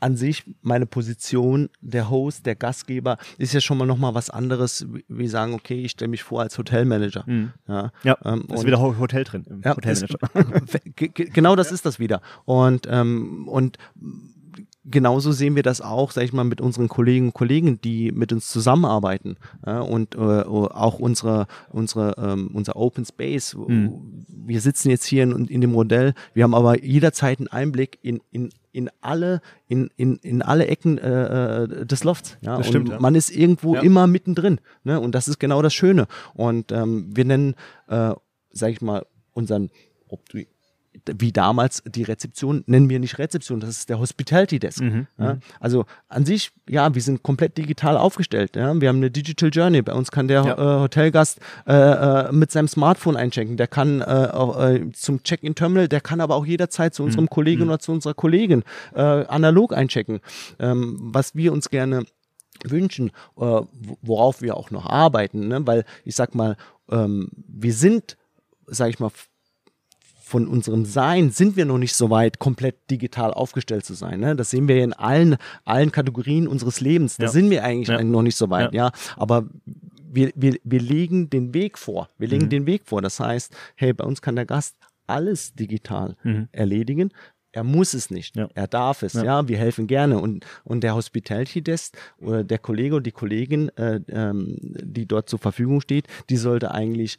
an sich meine Position, der Host, der Gastgeber, ist ja schon mal nochmal was anderes, wie, sagen, okay, ich stelle mich vor als Hotelmanager. Mhm. Ja, Ja, ähm, ist wieder Ho- Hotel drin, Ja, Hotelmanager. ist, [laughs] ge- ge- genau das ist das wieder. Und, ähm, und genauso sehen wir das auch, sag ich mal, mit unseren Kolleginnen und Kollegen, die mit uns zusammenarbeiten. Ja, und äh, auch unsere, unsere, ähm, unser Open Space. Wir sitzen jetzt hier in, in dem Modell, wir haben aber jederzeit einen Einblick in, in in alle, in, in, in alle Ecken äh, äh, des Lofts. Ja? Das stimmt, und ja. man ist irgendwo Ja. immer mittendrin. Ne? Und das ist genau das Schöne. Und ähm, wir nennen, äh, sag ich mal, unseren, ob wie damals die Rezeption, nennen wir nicht Rezeption, das ist der Hospitality Desk. Mhm, ja? Also an sich, ja, wir sind komplett digital aufgestellt. Ja? Wir haben eine Digital Journey. Bei uns kann der Ja. äh, Hotelgast äh, äh, mit seinem Smartphone einchecken. Der kann äh, äh, zum Check-in-Terminal, der kann aber auch jederzeit zu Mhm. unserem Kollegen oder zu unserer Kollegin äh, analog einchecken. Ähm, was wir uns gerne wünschen, wo- worauf wir auch noch arbeiten, ne? weil ich sag mal, ähm, wir sind, sag ich mal, von unserem Sein sind wir noch nicht so weit, komplett digital aufgestellt zu sein. Ne? Das sehen wir in allen, allen Kategorien unseres Lebens. Da Ja. sind wir eigentlich Ja. noch nicht so weit, ja. Aber wir, wir, wir legen den Weg vor. Wir legen Mhm. den Weg vor. Das heißt, hey, bei uns kann der Gast alles digital Mhm. erledigen. Er muss es nicht. Ja. Er darf es. Ja. Ja. wir helfen gerne. Und, und der Hospitality Desk oder der Kollege und die Kollegin, äh, ähm, die dort zur Verfügung steht, die sollte eigentlich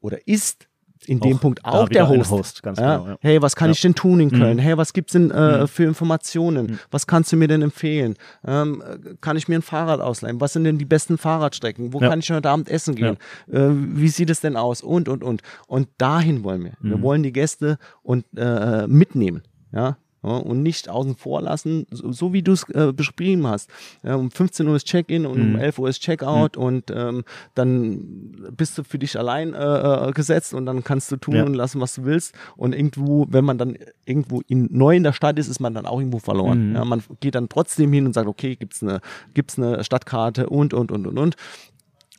oder ist in dem Punkt auch der Host. Host, ganz ja? genau, ja. Hey, was kann Ja. ich denn tun in Köln? Mhm. Hey, was gibt's denn äh, Mhm. für Informationen? Mhm. Was kannst du mir denn empfehlen? Ähm, äh, kann ich mir ein Fahrrad ausleihen? Was sind denn die besten Fahrradstrecken? Wo kann ich heute Abend essen gehen? Äh, wie sieht es denn aus? Und, und, und. Und dahin wollen wir. Wir Mhm. wollen die Gäste und äh, mitnehmen. Ja, ja, und nicht außen vor lassen, so, so wie du es äh, beschrieben hast. Ja, um 15 Uhr ist Check-in und Mhm. um 11 Uhr ist Checkout und ähm, dann bist du für dich allein äh, äh, gesetzt und dann kannst du tun Ja. und lassen, was du willst. Und irgendwo, wenn man dann irgendwo in, neu in der Stadt ist, ist man dann auch irgendwo verloren. Mhm. Ja, man geht dann trotzdem hin und sagt, okay, gibt's eine, gibt's eine Stadtkarte und, und, und, und, und.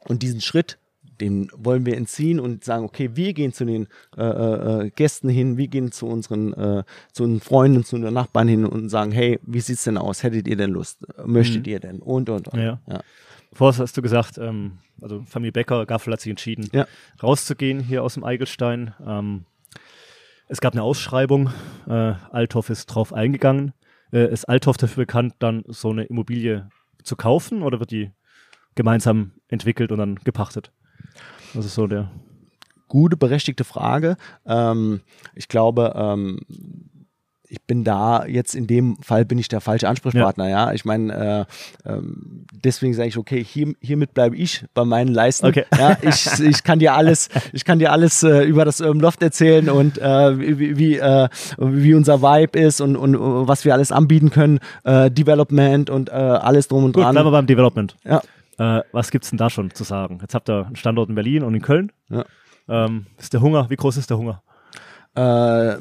Und diesen Schritt, den wollen wir entziehen und sagen, okay, wir gehen zu den äh, äh, Gästen hin, wir gehen zu unseren, äh, zu unseren Freunden, zu unseren Nachbarn hin und sagen, hey, wie sieht's denn aus? Hättet ihr denn Lust? Möchtet Mhm. ihr denn? Und, und, und. Ja. Ja. Vorher hast du gesagt, ähm, also Familie Becker, Gaffel hat sich entschieden, Ja. rauszugehen hier aus dem Eigelstein. Ähm, es gab eine Ausschreibung, äh, Althoff ist drauf eingegangen. Äh, ist Althoff dafür bekannt, dann so eine Immobilie zu kaufen oder wird die gemeinsam entwickelt und dann gepachtet? Das ist so der. Gute, berechtigte Frage. Ähm, ich glaube, ähm, ich bin da jetzt in dem Fall bin ich der falsche Ansprechpartner, ja. Ich meine, äh, ähm, deswegen sage ich, okay, hier, hiermit bleibe ich bei meinen Leisten. Okay. Ja, ich, ich kann dir alles, [laughs] ich kann dir alles äh, über das Urban Loft erzählen und äh, wie, wie, äh, wie unser Vibe ist und, und äh, was wir alles anbieten können, äh, Development und äh, alles drum und Gut, bleiben wir dran. beim Development. Ja. Äh, was gibt's denn da schon zu sagen? Jetzt habt ihr einen Standort in Berlin und in Köln. Ja. Ähm, ist der Hunger, wie groß ist der Hunger? äh,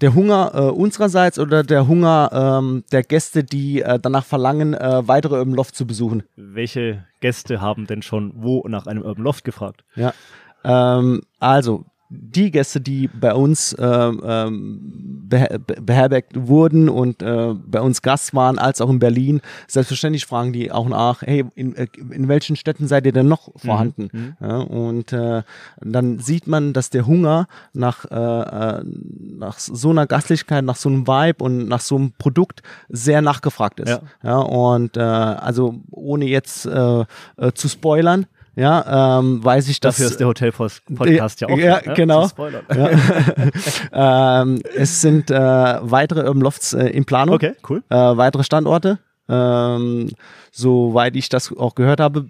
der Hunger äh, unsererseits oder der Hunger ähm, der Gäste, die äh, danach verlangen, äh, weitere Urban Loft zu besuchen. Welche Gäste haben denn schon wo nach einem Urban Loft gefragt? Ja. Ähm, also, die Gäste, die bei uns ähm, ähm, beher beherbergt wurden und äh, bei uns Gast waren, als auch in Berlin, selbstverständlich fragen die auch nach, hey, in, äh, in welchen Städten seid ihr denn noch vorhanden? Mhm. Ja, und äh, dann sieht man, dass der Hunger nach, äh, äh, nach so einer Gastlichkeit, nach so einem Vibe und nach so einem Produkt sehr nachgefragt ist. Ja. ja und äh, also ohne jetzt äh, äh, zu spoilern, ja, ähm, weiß ich, dass. Dafür ist der Hotel-Podcast ja auch. Ja, ja genau. Ja. [laughs] ähm, es sind äh, weitere Urban Lofts äh, in Planung. Okay, cool. Äh, weitere Standorte. Ähm, soweit ich das auch gehört habe,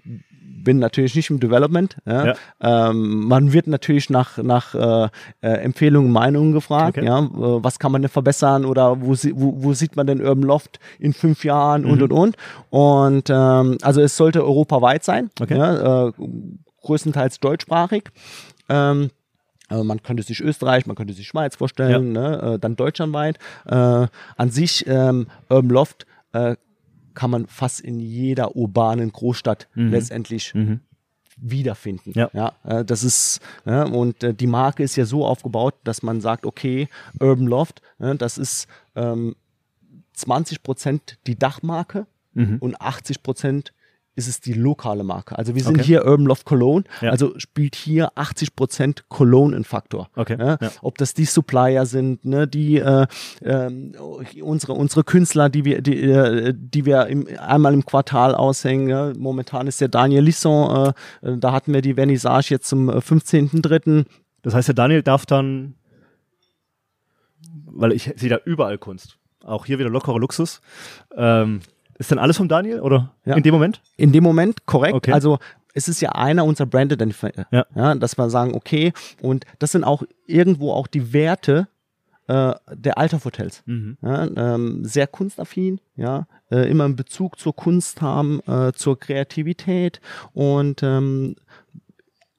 bin natürlich nicht im Development. Ja. ja. Ähm, man wird natürlich nach, nach äh, äh, Empfehlungen, Meinungen gefragt. Okay. Ja. Äh, was kann man denn verbessern oder wo, wo, wo sieht man denn Urban Loft in fünf Jahren mhm. und und und. Und ähm, also es sollte europaweit sein. Okay. Ja, äh, größtenteils deutschsprachig. Ähm, also man könnte sich Österreich, man könnte sich Schweiz vorstellen, ja. ne? äh, dann deutschlandweit. Äh, an sich ähm, Urban Loft äh, kann man fast in jeder urbanen Großstadt mhm. letztendlich mhm. wiederfinden. Ja. ja äh, das ist, ja, und äh, die Marke ist ja so aufgebaut, dass man sagt, okay, Urban Loft, ja, das ist ähm, 20 Prozent die Dachmarke mhm. und 80 Prozent ist es die lokale Marke. Also wir sind okay. hier Urban Loft Cologne, ja. also spielt hier 80 Prozent Cologne ein Faktor. Okay. Ja? Ja. Ob das die Supplier sind, ne, die äh, äh, unsere unsere Künstler, die wir die, äh, die wir im, einmal im Quartal aushängen. Ja? Momentan ist der Daniel Lisson, äh, äh da hatten wir die Vernissage jetzt zum 15.3. Äh, das heißt, der Daniel darf dann, weil ich sehe da überall Kunst. Auch hier wieder lockerer Luxus. Ähm, ist dann alles vom Daniel oder ja. in dem Moment? In dem Moment, korrekt. Okay. Also es ist ja einer unserer Brand Identifier, ja. ja. dass wir sagen, okay, und das sind auch irgendwo auch die Werte äh, der Alterhotels. Mhm. Ja, ähm, sehr kunstaffin, ja, äh, immer einen Bezug zur Kunst haben, äh, zur Kreativität und ähm,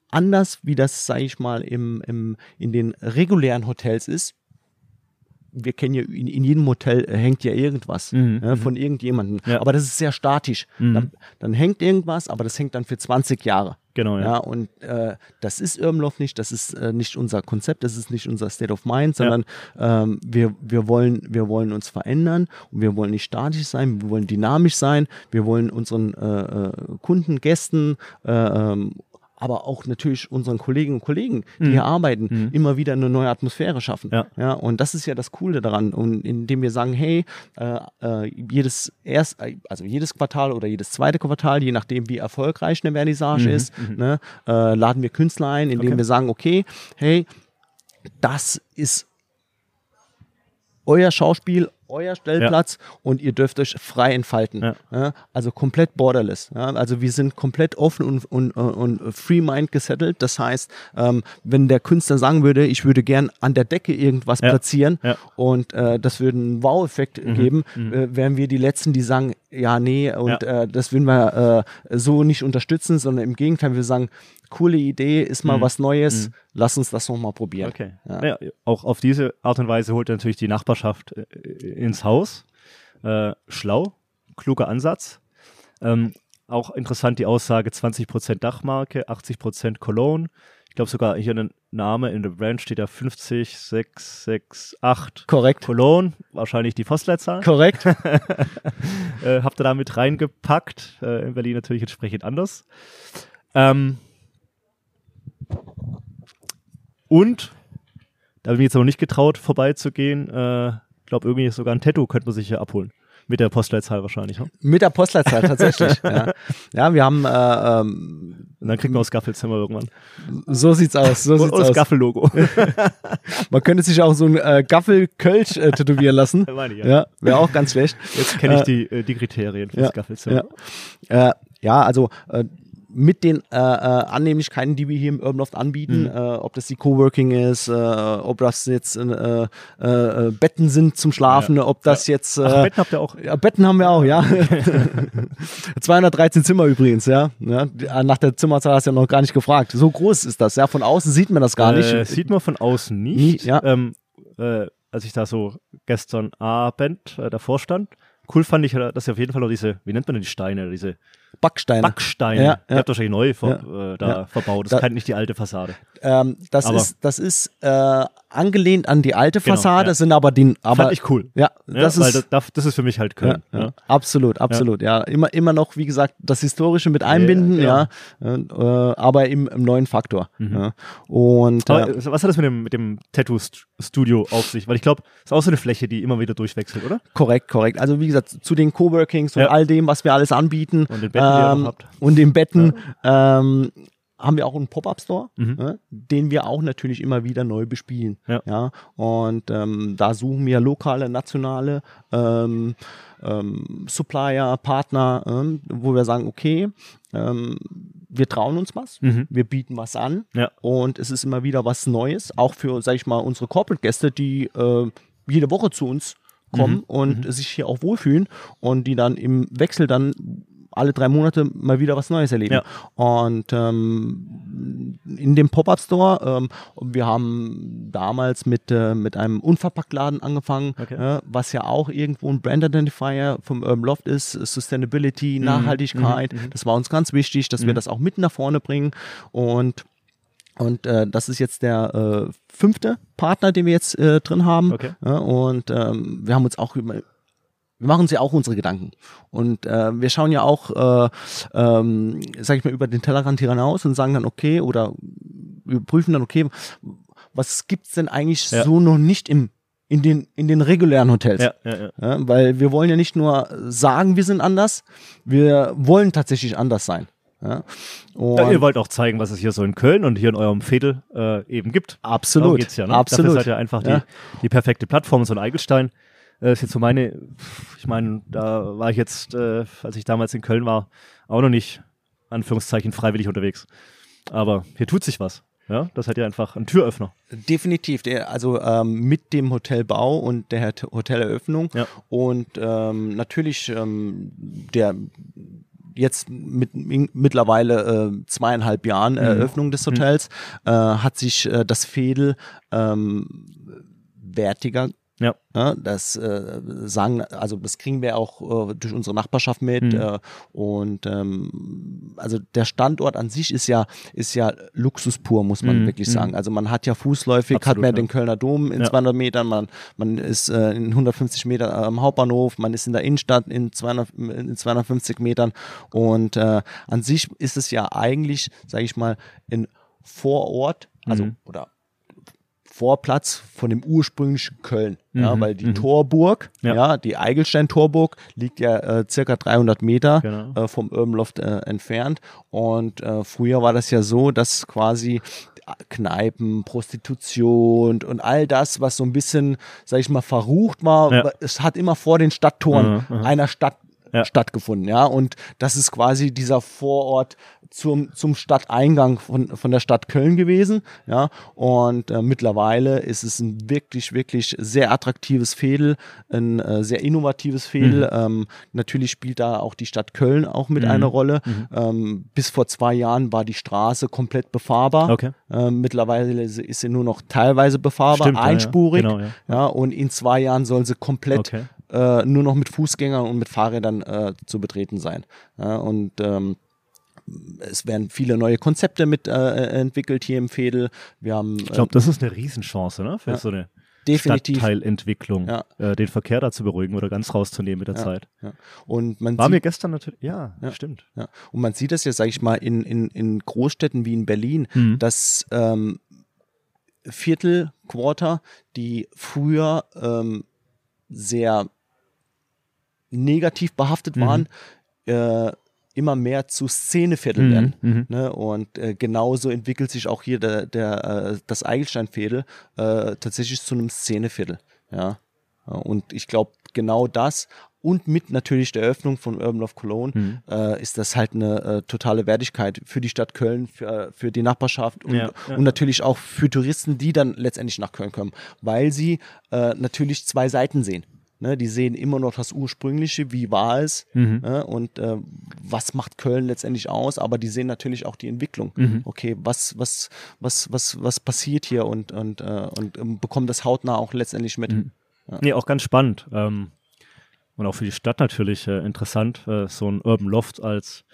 anders wie das, sage ich mal, im, im, in den regulären Hotels ist, wir kennen ja, in, in jedem Hotel hängt ja irgendwas mhm. ja, von mhm. irgendjemandem. Ja. Aber das ist sehr statisch. Mhm. Dann, dann, hängt irgendwas, aber das hängt dann für 20 Jahre. Genau, ja. ja und äh, das ist Irmloff nicht, das ist äh, nicht unser Konzept, das ist nicht unser State of Mind, sondern ähm, wir, wir, wollen, wir wollen uns verändern und wir wollen nicht statisch sein, wir wollen dynamisch sein, wir wollen unseren äh, äh Kunden, Gästen, äh, ähm, aber auch natürlich unseren Kolleginnen und Kollegen, die mhm. hier arbeiten, mhm. immer wieder eine neue Atmosphäre schaffen. Ja. ja. Und das ist ja das Coole daran. Und indem wir sagen, hey, äh, äh, jedes erst, also jedes Quartal oder jedes zweite Quartal, je nachdem wie erfolgreich eine Vernissage mhm. ist, mhm. ne, äh, laden wir Künstler ein, indem okay. wir sagen, okay, hey, das ist euer Schauspiel, euer Stellplatz ja. und ihr dürft euch frei entfalten. Ja. Ja, also komplett borderless. also wir sind komplett offen und, und, und free mind gesettelt. Das heißt, ähm, wenn der Künstler sagen würde, ich würde gern an der Decke irgendwas platzieren und äh, das würde einen Wow-Effekt mhm. geben, mhm. Äh, wären wir die Letzten, die sagen, ja, nee, und äh, das würden wir äh, so nicht unterstützen, sondern im Gegenteil, wir sagen, coole Idee, ist mal mhm. was Neues, mhm. lass uns das nochmal probieren. Okay. Ja. Ja, auch auf diese Art und Weise holt er natürlich die Nachbarschaft äh, ins Haus. Äh, schlau, kluger Ansatz. Ähm, auch interessant die Aussage 20% Dachmarke, 80% Cologne. Ich glaube sogar hier ein Name in der Brand steht ja 50668. Korrekt. Cologne, wahrscheinlich die Postleitzahl. Korrekt. [laughs] äh, habt ihr da mit reingepackt. Äh, in Berlin natürlich entsprechend anders. Ähm, und, da habe ich jetzt aber nicht getraut, vorbeizugehen. Äh, ich glaube, irgendwie sogar ein Tattoo könnte man sich hier abholen. Mit der Postleitzahl wahrscheinlich. Ne? Mit der Postleitzahl tatsächlich. [laughs] ja. ja, wir haben. Äh, ähm, Und dann kriegt man das Gaffelszimmer irgendwann. So sieht's aus. So sieht's das Gaffel-Logo. [laughs] man könnte sich auch so ein äh, Gaffel-Kölsch äh, tätowieren lassen. [laughs] Meine ich, ja. ja Wäre auch ganz schlecht. Jetzt kenne ich äh, die, äh, die Kriterien fürs ja, Gaffelszimmer. Ja, äh, ja also äh, mit den äh, äh, Annehmlichkeiten, die wir hier im Urban Loft anbieten, mhm. äh, ob das die Coworking ist, äh, ob das jetzt äh, äh, Betten sind zum Schlafen, ja. ob das ja. jetzt Ach, Betten habt ihr auch? Ja, Betten haben wir auch, ja. [laughs] [laughs] 213 Zimmer übrigens, ja. Nach der Zimmerzahl hast du ja noch gar nicht gefragt. So groß ist das, ja. Von außen sieht man das gar nicht. Sieht man von außen nicht. Nie, ja. Ähm, als ich da so gestern Abend davor stand, cool fand ich, dass sie auf jeden Fall noch diese, wie nennt man denn die Steine, diese Backsteine. Backsteine. Ja, Ihr habt wahrscheinlich neu ver, äh, da verbaut. Das Da- ist halt nicht die alte Fassade. Ähm, das, Aber- ist, das ist äh, angelehnt an die alte Genau, Fassade, ja. sind aber die. Aber, Fand ich cool. Ja, das weil ist. das, das ist für mich halt Köln. Absolut, absolut. Ja. immer, immer noch, wie gesagt, das Historische mit einbinden, Ja, ja, äh, aber im, im neuen Faktor. Ja. Und Aber äh, was hat das mit dem, mit dem Tattoo-Studio auf sich? Weil ich glaube, es ist auch so eine Fläche, die immer wieder durchwechselt, oder? korrekt, korrekt. Also wie gesagt, zu den Coworkings und all dem, was wir alles anbieten Und den ihr ähm, und den Betten, ähm, haben wir auch einen Pop-Up-Store, Mhm. ne, den wir auch natürlich immer wieder neu bespielen. Ja. und ähm, da suchen wir lokale, nationale ähm, ähm, Supplier, Partner, ähm, wo wir sagen, okay, ähm, wir trauen uns was, Mhm. wir bieten was an Ja. und es ist immer wieder was Neues, auch für, sag ich mal, unsere Corporate-Gäste, die äh, jede Woche zu uns kommen Mhm. und sich hier auch wohlfühlen und die dann im Wechsel dann alle drei Monate mal wieder was Neues erleben. Ja. Und ähm, in dem Pop-Up-Store, ähm, wir haben damals mit, äh, mit einem Unverpacktladen angefangen, Okay. äh, was ja auch irgendwo ein Brand-Identifier vom Urban Loft ist, Sustainability, Mhm. Nachhaltigkeit. Das war uns ganz wichtig, dass wir das auch mit nach vorne bringen. Und und äh, das ist jetzt der äh, fünfte Partner, den wir jetzt äh, drin haben. Okay. Ja, und ähm, wir haben uns auch über, wir machen uns ja auch unsere Gedanken. Und äh, wir schauen ja auch, äh, ähm, sag ich mal, über den Tellerrand hier hinaus und sagen dann, okay, oder wir prüfen dann, okay, was gibt's denn eigentlich Ja. so noch nicht im, in, den, in den regulären Hotels? Ja, ja, ja. Weil wir wollen ja nicht nur sagen, wir sind anders, wir wollen tatsächlich anders sein. Ja, und Ja, ihr wollt auch zeigen, was es hier so in Köln und hier in eurem Fädel äh, eben gibt. absolut, Darum geht's ja, ne? Dafür absolut. seid ihr einfach Ja. die, die perfekte Plattform, so ein Eigelstein. Äh, ist jetzt so meine, ich meine, da war ich jetzt, äh, als ich damals in Köln war, auch noch nicht, Anführungszeichen, freiwillig unterwegs. Aber hier tut sich was. Ja, das hat ja einfach ein Türöffner. Definitiv, der, also ähm, mit dem Hotelbau und der Hot- Hoteleröffnung Ja. und ähm, natürlich ähm, der jetzt mit mittlerweile äh, zweieinhalb Jahren Mhm. Eröffnung des Hotels äh, hat sich äh, das Fädel ähm, wertiger Ja. Ja, das äh, sagen, also das kriegen wir auch äh, durch unsere Nachbarschaft mit. Mhm. Äh, und ähm, also der Standort an sich ist ja, ist ja Luxus pur, muss man Mhm, wirklich mhm. sagen. Also man hat ja fußläufig, hat Absolut, man ja. den Kölner Dom in Ja. 200 Metern, man, man ist äh, in 150 Metern am Hauptbahnhof, man ist in der Innenstadt in, 200, in 250 Metern. Und äh, an sich ist es ja eigentlich, sage ich mal, in Vorort, also Mhm. oder Vorplatz von dem ursprünglichen Köln, ja, Mhm, weil die mhm. Torburg, Ja. ja. die Eigelstein-Torburg liegt ja äh, circa 300 Meter Genau. äh, vom Urban Loft äh, entfernt und äh, früher war das ja so, dass quasi Kneipen, Prostitution und all das, was so ein bisschen, sag ich mal, verrucht war, Ja. es hat immer vor den Stadttoren Mhm, mhm. einer Stadt Ja. stattgefunden, ja. Und das ist quasi dieser Vorort zum, zum Stadteingang von, von der Stadt Köln gewesen, ja. Und äh, mittlerweile ist es ein wirklich, wirklich sehr attraktives Fädel, ein äh, sehr innovatives Fädel. Mhm. Ähm, natürlich spielt da auch die Stadt Köln auch mit eine Rolle. Ähm, bis vor zwei Jahren war die Straße komplett befahrbar. Okay. Ähm, mittlerweile ist sie nur noch teilweise befahrbar, Stimmt, ja, ja. einspurig. Genau, ja. ja, und in zwei Jahren soll sie komplett Okay. Äh, nur noch mit Fußgängern und mit Fahrrädern äh, zu betreten sein. Ja, und ähm, es werden viele neue Konzepte mit äh, entwickelt hier im Fädel. Wir haben Ich glaube, das ist eine Riesenchance, ne? Für Ja. so eine definitiv Stadtteilentwicklung, Ja. äh, den Verkehr da zu beruhigen oder ganz rauszunehmen mit der Zeit. ja. und man War mir gestern natürlich, ja, Ja. stimmt. ja, und man sieht das ja, sage ich mal, in, in, in Großstädten wie in Berlin, Mhm. dass ähm, Viertel, Quarter, die früher ähm, sehr negativ behaftet Mhm. waren, äh, immer mehr zu Szenevierteln werden. Mhm. Ne? Und äh, genauso entwickelt sich auch hier der, der, äh, das Eigelsteinviertel äh, tatsächlich zu einem Szeneviertel. Ja. Und ich glaube, genau das und mit natürlich der Eröffnung von Urban Love Cologne Mhm. äh, ist das halt eine äh, totale Wertigkeit für die Stadt Köln, für, für die Nachbarschaft und, Ja, ja. und natürlich auch für Touristen, die dann letztendlich nach Köln kommen, weil sie äh, natürlich zwei Seiten sehen. Ne, die sehen immer noch das Ursprüngliche, wie war es Mhm. ne, und äh, was macht Köln letztendlich aus, aber die sehen natürlich auch die Entwicklung. Mhm. Okay, was, was, was, was, was passiert hier und, und, äh, und ähm, bekommen das hautnah auch letztendlich mit. Mhm. Nee, auch ganz spannend. Ähm, Und auch für die Stadt natürlich äh, interessant, äh, so ein Urban Loft als,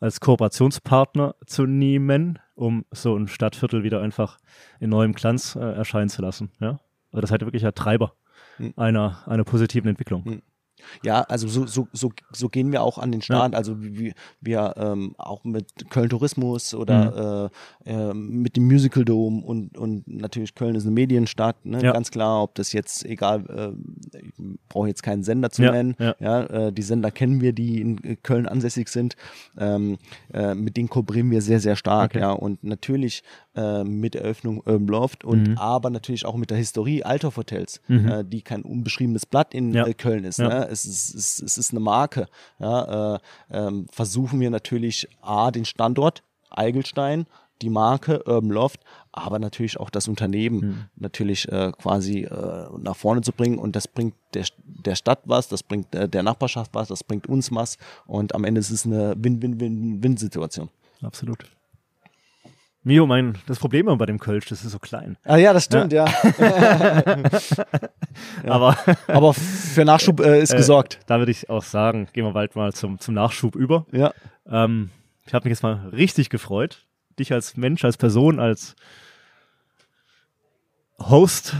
als Kooperationspartner zu nehmen, um so ein Stadtviertel wieder einfach in neuem Glanz äh, erscheinen zu lassen. Ja? Also das ist halt wirklich ein Treiber. Einer, einer positiven Entwicklung. Ja, also so, so, so, so gehen wir auch an den Start. Also wie wir ähm, auch mit Köln Tourismus oder äh, äh, mit dem Musical Dome und, und natürlich Köln ist eine Medienstadt, ne? Ja. ganz klar, ob das jetzt egal, äh, ich brauche jetzt keinen Sender zu Ja, nennen. ja. äh, die Sender kennen wir, die in äh, Köln ansässig sind. Ähm, äh, mit denen kooperieren wir sehr, sehr stark. Okay. Ja, und natürlich mit der Eröffnung Urban Loft und Mhm. aber natürlich auch mit der Historie Althoff Hotels, äh, die kein unbeschriebenes Blatt in Ja. Köln ist. Ja. Ne? Es, ist, es, es ist eine Marke. Ja? Äh, ähm, versuchen wir natürlich A, den Standort Eigelstein, die Marke Urban Loft, aber natürlich auch das Unternehmen Mhm. natürlich äh, quasi äh, nach vorne zu bringen und das bringt der, der Stadt was, das bringt äh, der Nachbarschaft was, das bringt uns was und am Ende ist es eine Win-Win-Win-Win-Situation. Absolut. Mio, mein, das Problem bei dem Kölsch, das ist so klein. Ah ja, das stimmt, ja. [laughs] Aber Aber für Nachschub äh, ist gesorgt. da würde ich auch sagen, gehen wir bald mal zum, zum Nachschub über. Ja. Ähm, ich habe mich jetzt mal richtig gefreut, dich als Mensch, als Person, als Host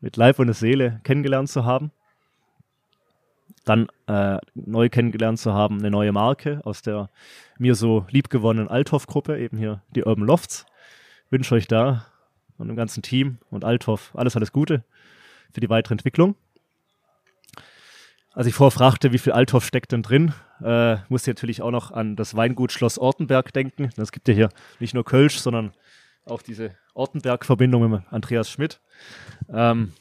mit Leib und Seele kennengelernt zu haben. Dann äh, neu kennengelernt zu haben, eine neue Marke aus der mir so liebgewonnenen Althoff-Gruppe, eben hier die Urban Lofts. Wünsche euch da und dem ganzen Team und Althoff alles, alles Gute für die weitere Entwicklung. Als ich vorher fragte, wie viel Althoff steckt denn drin, äh, musste ich natürlich auch noch an das Weingut Schloss Ortenberg denken. Es gibt ja hier nicht nur Kölsch, sondern auch diese Ortenberg-Verbindung mit Andreas Schmidt. Ähm,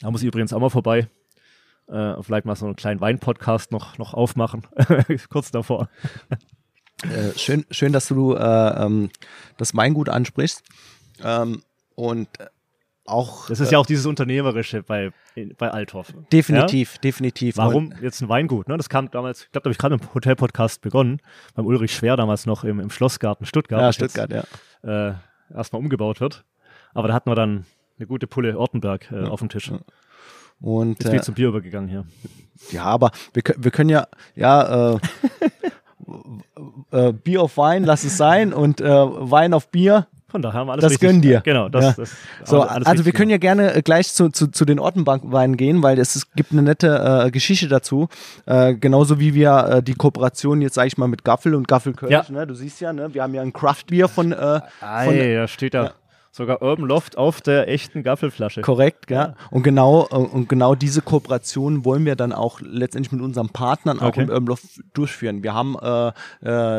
da muss ich übrigens auch mal vorbei. Äh, vielleicht mal so einen kleinen Wein-Podcast noch, noch aufmachen, [laughs] kurz davor. Äh, schön, schön, dass du äh, ähm, das Weingut ansprichst. Ähm, und äh, auch Das ist ja auch dieses Unternehmerische bei, bei Althoff. definitiv, definitiv. Warum jetzt ein Weingut? Ne? Das kam damals, ich glaube, da habe ich gerade im Hotel-Podcast begonnen, beim Ulrich Schwer damals noch im, im Schlossgarten Stuttgart. Ja, das jetzt, Stuttgart, ja. äh, erstmal umgebaut wird. Aber da hatten wir dann eine gute Pulle Ortenberg äh, auf dem Tisch. Und Jetzt äh, zum Bier übergegangen hier. ja, aber wir, wir können ja, ja, äh, [laughs] äh, Bier auf Wein, lass es sein und äh, Wein auf Bier. Von daher haben wir alles Das richtig. gönnen dir. Genau, das, Ja. das So, also wir können ja gerne äh, gleich zu, zu, zu den Ortenbankweinen gehen, weil es gibt eine nette äh, Geschichte dazu. Äh, genauso wie wir äh, die Kooperation jetzt, sage ich mal, mit Gaffel und Gaffel Kölsch, Ja. ne? du siehst ja, ne? wir haben ja ein Craft-Bier von, äh, von Ei, da steht da sogar Urban Loft auf der echten Gaffelflasche. Korrekt, ja. Und genau, äh, und genau diese Kooperation wollen wir dann auch letztendlich mit unseren Partnern auch Okay. im Urban Loft durchführen. Wir haben äh,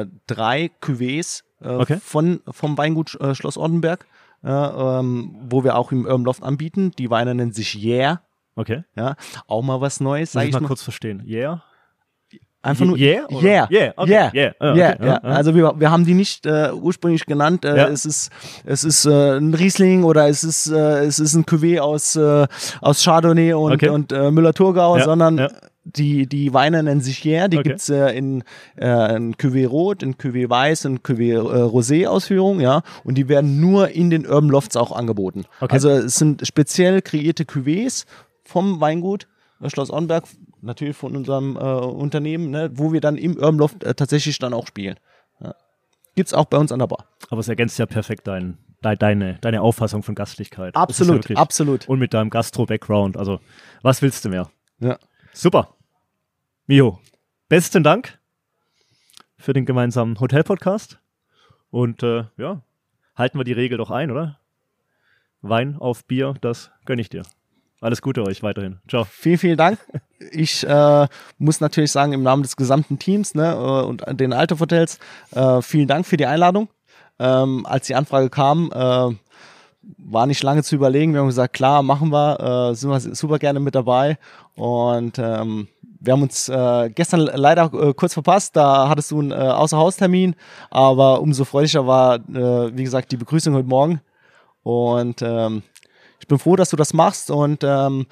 äh, drei Cuvées äh, Okay. von, vom Weingut äh, Schloss Ortenberg, äh, ähm, wo wir auch im Urban Loft anbieten. Die Weine nennen sich Yeah. Okay. Ja, auch mal was Neues, sag ich ich mal mal. kurz verstehen. Yeah? Einfach nur Yeah? oder? Yeah. Yeah, okay. Yeah. Yeah. Ah, okay. Ja, ja. Ja. Also wir, wir haben die nicht äh, ursprünglich genannt. Äh, Ja. Es ist, es ist äh, ein Riesling oder es ist, äh, es ist ein Cuvée aus, äh, aus Chardonnay und, Okay. und äh, Müller-Thurgau, Ja, sondern ja. die, die Weine nennen sich hier. Die Okay. gibt's äh, in äh, in Cuvée Rot, in Cuvée Weiß und Cuvée äh, Rosé Ausführung, ja. Und die werden nur in den Urban Lofts auch angeboten. Okay. Also es sind speziell kreierte Cuvées vom Weingut äh, Schloss Ornberg, natürlich von unserem äh, Unternehmen, ne, wo wir dann im Urban Loft äh, tatsächlich dann auch spielen. Ja. Gibt's auch bei uns an der Bar. Aber es ergänzt ja perfekt dein, de, deine, deine Auffassung von Gastlichkeit. Ja Absolut, wirklich- absolut. Und mit deinem Gastro-Background. Also, was willst du mehr? Ja. Super. Mio, besten Dank für den gemeinsamen Hotel-Podcast. Und äh, ja, halten wir die Regel doch ein, oder? Wein auf Bier, das gönne ich dir. Alles Gute euch weiterhin. Ciao. Vielen, vielen Dank. Ich äh, muss natürlich sagen, im Namen des gesamten Teams ne, äh, und den Althoff Hotels, äh, vielen Dank für die Einladung. Ähm, als die Anfrage kam, äh, war nicht lange zu überlegen. Wir haben gesagt, klar, machen wir, äh, sind wir super gerne mit dabei. Und ähm, wir haben uns äh, gestern leider äh, kurz verpasst. Da hattest du einen äh, Außerhaustermin, aber umso freudiger war, äh, wie gesagt, die Begrüßung heute Morgen. Und ähm, ich bin froh, dass du das machst und ähm,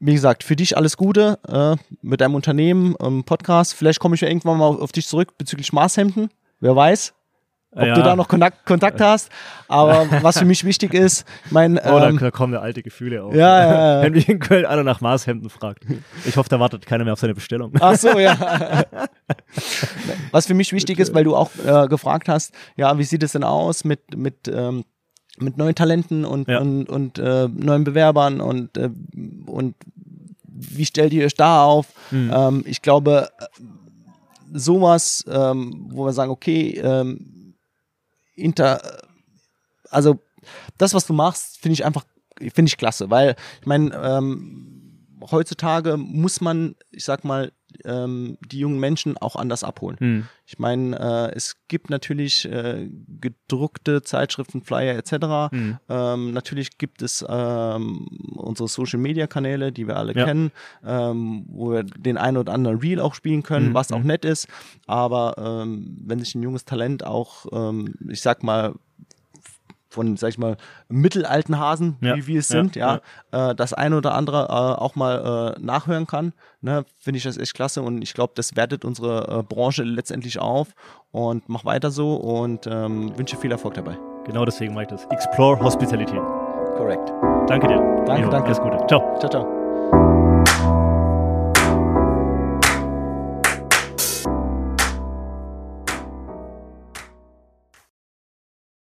wie gesagt, für dich alles Gute äh, mit deinem Unternehmen, ähm, Podcast. Vielleicht komme ich ja irgendwann mal auf dich zurück bezüglich Maßhemden. Wer weiß. ob Ja. du da noch Kontakt, Kontakt hast. Aber [laughs] was für mich wichtig ist, mein, Oh, da, ähm, da kommen ja alte Gefühle auf. Ja, ja, ja. [laughs] Wenn mich in Köln einer nach Maßhemden fragt. Ich hoffe, da wartet keiner mehr auf seine Bestellung. Ach so, ja. [laughs] Was für mich wichtig ist, weil du auch äh, gefragt hast, ja, wie sieht es denn aus mit, mit, ähm, mit neuen Talenten und, Ja. und, und äh, neuen Bewerbern und, äh, und wie stellt ihr euch da auf? Mhm. Ähm, ich glaube, äh, sowas, ähm, wo wir sagen, okay, ähm, inter, also das, was du machst, finde ich einfach, finde ich klasse, weil ich meine, ähm, heutzutage muss man, ich sag mal, ähm, die jungen Menschen auch anders abholen. Hm. Ich meine, äh, es gibt natürlich äh, gedruckte Zeitschriften, Flyer etc. Mhm. Ähm, natürlich gibt es ähm, unsere Social-Media-Kanäle, die wir alle Ja. kennen, ähm, wo wir den einen oder anderen Reel auch spielen können, Mhm, was auch mhm. nett ist. Aber ähm, wenn sich ein junges Talent auch, ähm, ich sag mal, von, sag ich mal, mittelalten Hasen, Ja, wie wir es ja, sind, ja, Äh, das eine oder andere äh, auch mal äh, nachhören kann, ne, finde ich das echt klasse und ich glaube, das wertet unsere äh, Branche letztendlich auf und mach weiter so und ähm, wünsche viel Erfolg dabei. Genau deswegen mache ich das. Explore Hospitality. Korrekt. Danke dir. Danke, Jo, danke. Alles Gute. Ciao. Ciao, ciao.